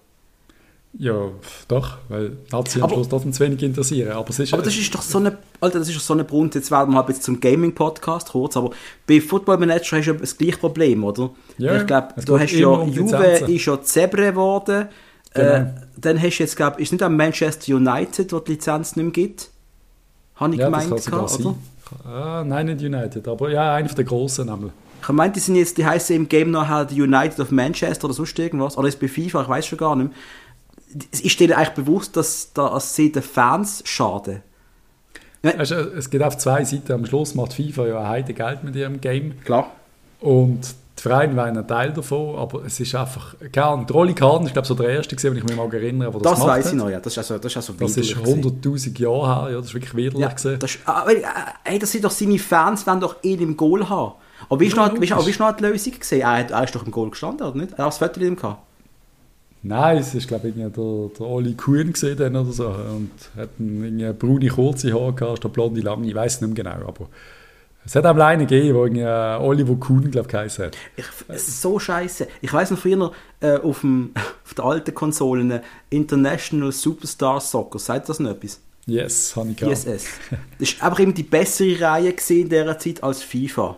Ja, doch, weil Nazi am Schluss trotzdem zu wenig interessieren. Aber, ist, aber das ist doch so eine, Alter, das ist doch so eine Brunst. Jetzt werden wir halt jetzt zum Gaming-Podcast kurz, aber bei Football Manager hast du ja das gleiche Problem, oder? Ja, ich glaube, du hast ja, um Juve ist ja Zebre geworden, Genau. Äh, dann hast du jetzt, glaube ich, ist nicht am Manchester United, wo die Lizenz nicht mehr gibt? Habe ich ja, gemeint, das kann gehabt, oder? Ah, nein, nicht United, aber ja, einer der großen nämlich. Ich meine, die sind jetzt, die heißen im Game noch halt United of Manchester oder sonst irgendwas, oder ist bei FIFA, ich weiß schon gar nicht mehr. Ist dir eigentlich bewusst, dass da sie den Fans schaden? Es geht auf zwei Seiten. Am Schluss macht FIFA ja ein Heide Geld mit ihrem Game. Klar. Und die Vereine waren ein Teil davon, aber es ist einfach, keine Ahnung, Rolli Kahn ist glaube so der erste wenn ich mich mal erinnere, der das Das weiß ich noch, ja, das ist also, das ist also Das ist 100'000 Jahre her, ja, das ist wirklich widerlich ja. Das, aber, äh, ey, das sind doch seine Fans, wollen doch ihn im Goal haben. Aber wie ist, ja, noch, wie, ist, wie ist noch die Lösung gesehen? Er, er ist doch im Goal gestanden, oder nicht? Er hat das Foto mit gehabt. Nein, es ist glaube ich der, der Oli Kuhn gesehen oder so und hat eine braune kurze Haare gehabt, statt blonde lange, ich weiß nicht mehr genau, aber es hat auch einen gegeben, der äh, Oliver Kuhn, glaube ich, geheißen hat. Ich, es ist so scheiße. Ich weiß noch früher äh, auf, dem, <laughs> auf der alten Konsolen International Superstar Soccer. Sagt das noch etwas? Yes, habe ich gehabt. ISS. Das war einfach eben die bessere Reihe in dieser Zeit als FIFA.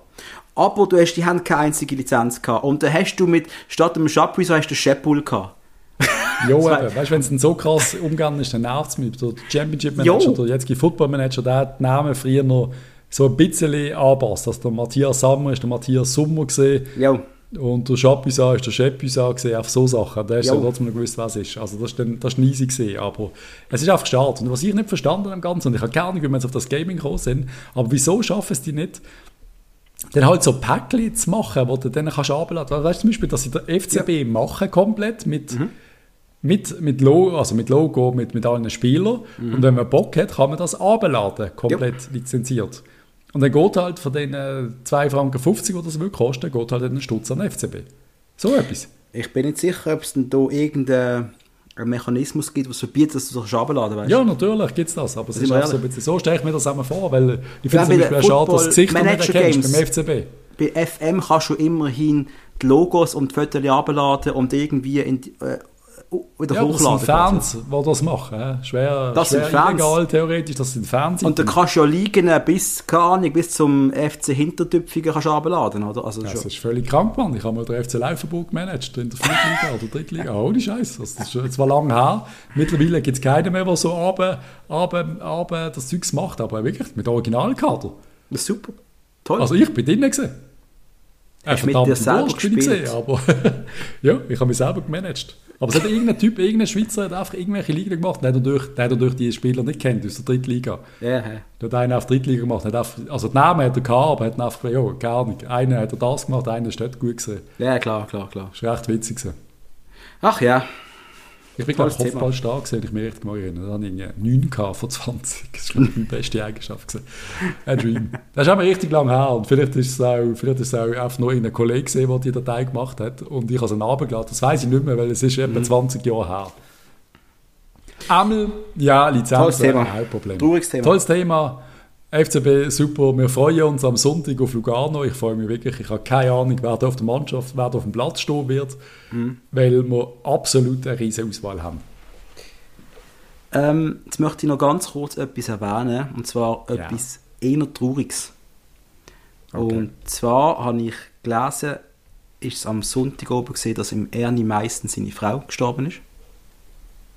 Aber du hast, die haben keine einzige Lizenz gehabt. Und dann hast du mit, statt dem Chapuis, hast du Shepul gehabt. <laughs> jo, eben. Weißt du, wenn es dann so krass umgegangen ist, dann nervt es mich. Der Championship Manager, der jetzige Football Manager, der hat Namen früher noch so ein bisschen anpasst. Dass der Matthias Sammer ist der Matthias Sommer gesehen. Ja. Und der Chapuisat ist der Chapuisat gesehen, auf so Sachen. Da hast du trotzdem noch gewusst, was ist. Also das ist, dann, das ist easy gesehen, aber es ist einfach schade. Und was ich nicht verstanden am Ganzen, und ich habe keine Ahnung, wie wir jetzt auf das Gaming gekommen sind, aber wieso schaffen es die nicht, dann halt so Päckchen zu machen, wo du dann kannst abladen. Weißt du zum Beispiel, dass sie der FCB ja. machen komplett mit... Mhm mit, mit, Logo, also mit Logo, mit, mit allen Spielern. Mhm. Und wenn man Bock hat, kann man das abladen, komplett ja. lizenziert. Und dann geht halt von den 2,50 Franken, 50, die das wirklich kosten, geht halt ein Stutz an den FCB. So etwas. Ich bin nicht sicher, ob es denn da irgendeinen Mechanismus gibt, was verbietet, dass du das abladen weißt. Ja, natürlich gibt es das, aber es ist auch so, so stelle ich mir das einmal vor, weil ich finde es zum Beispiel schade, dass das Gesicht nicht erkennst beim FCB. Bei FM kannst du immerhin die Logos und die Fotos abladen und irgendwie in die, äh, wieder ja, hochladen. Das sind Fans, die das machen. Schwer, das schwer sind Fans. illegal, theoretisch, das sind Fans. Und da kannst du ja liegen bis, keine Ahnung, bis zum FC Hintertüpfigen kannst du abladen, oder? Also, das, ist völlig krank, Mann. Ich habe mal den FC Laufenburg gemanagt, in der Viertliga oder Drittliga. Ohne Scheiß. Das ist zwar lange her. Mittlerweile gibt es keinen mehr, der so abend, abend, abend das Zeugs macht, aber wirklich mit Originalkader. Das ist super. Toll. Also ich bin drinnen gesehen. Hast du mit dir selber gespielt? Gesehen, aber <laughs> ja, ich habe mich selber gemanagt. Aber es hat irgendein Typ, irgendein Schweizer hat einfach irgendwelche Ligen gemacht, der hat durch, der durch die Spieler nicht kennt, aus der Drittliga. Ja. Der hat einen auf Drittliga gemacht. Hat einfach, also den Namen hat er gehabt, aber hat einfach ja, gar nicht. Einer hat er das gemacht, einer ist dort gut gesehen. Ja, klar, klar, klar. Das war recht witzig. Gewesen. Ach ja. Ich bin, glaube ich, Kopfball stark gesehen, ich mich richtig mal erinnern. Da hatte ich 9 K von 20. Das war meine beste Eigenschaft. Gewesen. Ein Dream. Das ist aber richtig lang her. Und vielleicht ist es auch, vielleicht ist es auch einfach nur ein Kollege gesehen, der die Datei gemacht hat. Und ich habe es abgeladen. Das weiß ich nicht mehr, weil es ist etwa 20 mhm. Jahre her. Einmal, ja, Lizenz, Tolles Thema. kein Problem. Trauriges Thema. Tolles Thema. FCB, super. Wir freuen uns am Sonntag auf Lugano. Ich freue mich wirklich. Ich habe keine Ahnung, wer da auf der Mannschaft, wer da auf dem Platz stehen wird, mhm. weil wir absolut eine riesige Auswahl haben. Ähm, jetzt möchte ich noch ganz kurz etwas erwähnen, und zwar ja. etwas eher Trauriges. Okay. Und zwar habe ich gelesen, ist es am Sonntag oben gesehen, dass im Ernie meistens seine Frau gestorben ist.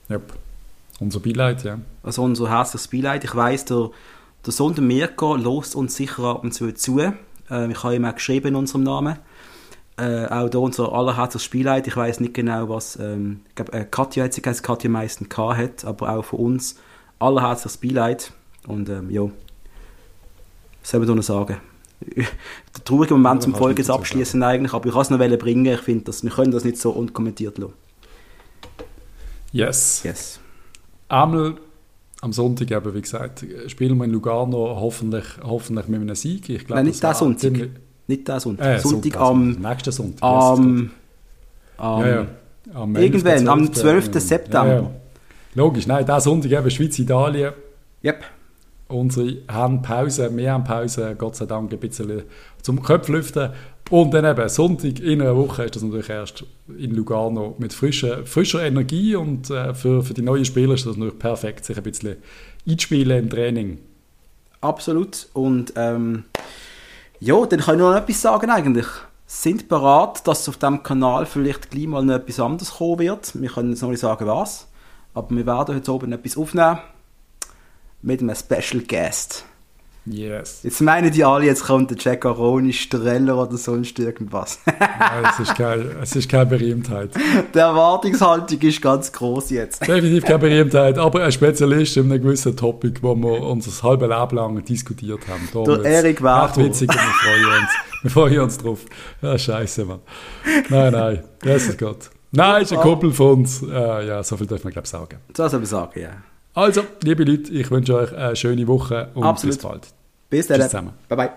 Ja, unser Beileid, ja. Also unser herzliches Beileid. Ich weiss, der der Sohn der Mirko lost uns sicher ab und zu zu. Äh, ich habe ihm auch geschrieben in unserem Namen. Äh, auch da unser allerherzliches Spielleid. Ich weiß nicht genau, was ähm, ich glaub, äh, Katja hat sie Katja meisten K hat, aber auch von uns allerherzliches Spielleid. Und ähm, ja, was soll man da noch sagen? <laughs> der traurige Moment ja, zum Folge abschließen eigentlich, aber ich kann es noch bringen. Ich finde, wir können das nicht so unkommentiert lassen. Yes. Yes. Einmal am Sonntag eben, wie gesagt, spielen wir in Lugano hoffentlich, hoffentlich mit einem Sieg. Ich glaube, Nein, nicht der Sonntag. Nicht der Sonntag. Äh, Sonntag, Sonntag am... Nächsten Sonntag. Am... am ja, ja. Am irgendwann, am 12. September. Ja. Logisch, nein, der Sonntag eben Schweiz-Italien. Yep. Unsere haben Pause, wir haben Pause, Gott sei Dank ein bisschen zum Köpflüften. Und dann eben Sonntag in einer Woche ist das natürlich erst in Lugano mit frischer, frischer Energie und äh, für, für die neuen Spieler ist das natürlich perfekt, sich ein bisschen einspielen im Training. Absolut. Und ähm, ja, dann kann ich noch etwas sagen eigentlich. Sind bereit, dass auf diesem Kanal vielleicht gleich mal noch etwas anderes kommen wird. Wir können jetzt noch nicht sagen, was. Aber wir werden heute oben etwas aufnehmen mit einem Special Guest. Yes. Jetzt meinen die alle, jetzt kommt der Jack Aroni, Streller oder sonst irgendwas. <laughs> Nein, es ist, kein, es ist keine Berühmtheit. Die Erwartungshaltung ist ganz groß jetzt. Definitiv keine Berühmtheit, aber ein Spezialist in einem gewissen Topic, wo wir unser halbes Leben lang diskutiert haben. Da der Erik Werner. witzig und wir freuen uns. Wir freuen uns drauf. Ja, scheiße, Mann. Nein, nein, das ist Gott. Nein, ist ein Kumpel von uns. Äh, ja, so viel dürfen wir, glaube ich, sagen. So soll man sagen, ja. Also, liebe Leute, ich wünsche euch eine schöne Woche und Absolut. bis bald. Bis dann. Tschüss zusammen. Bye bye.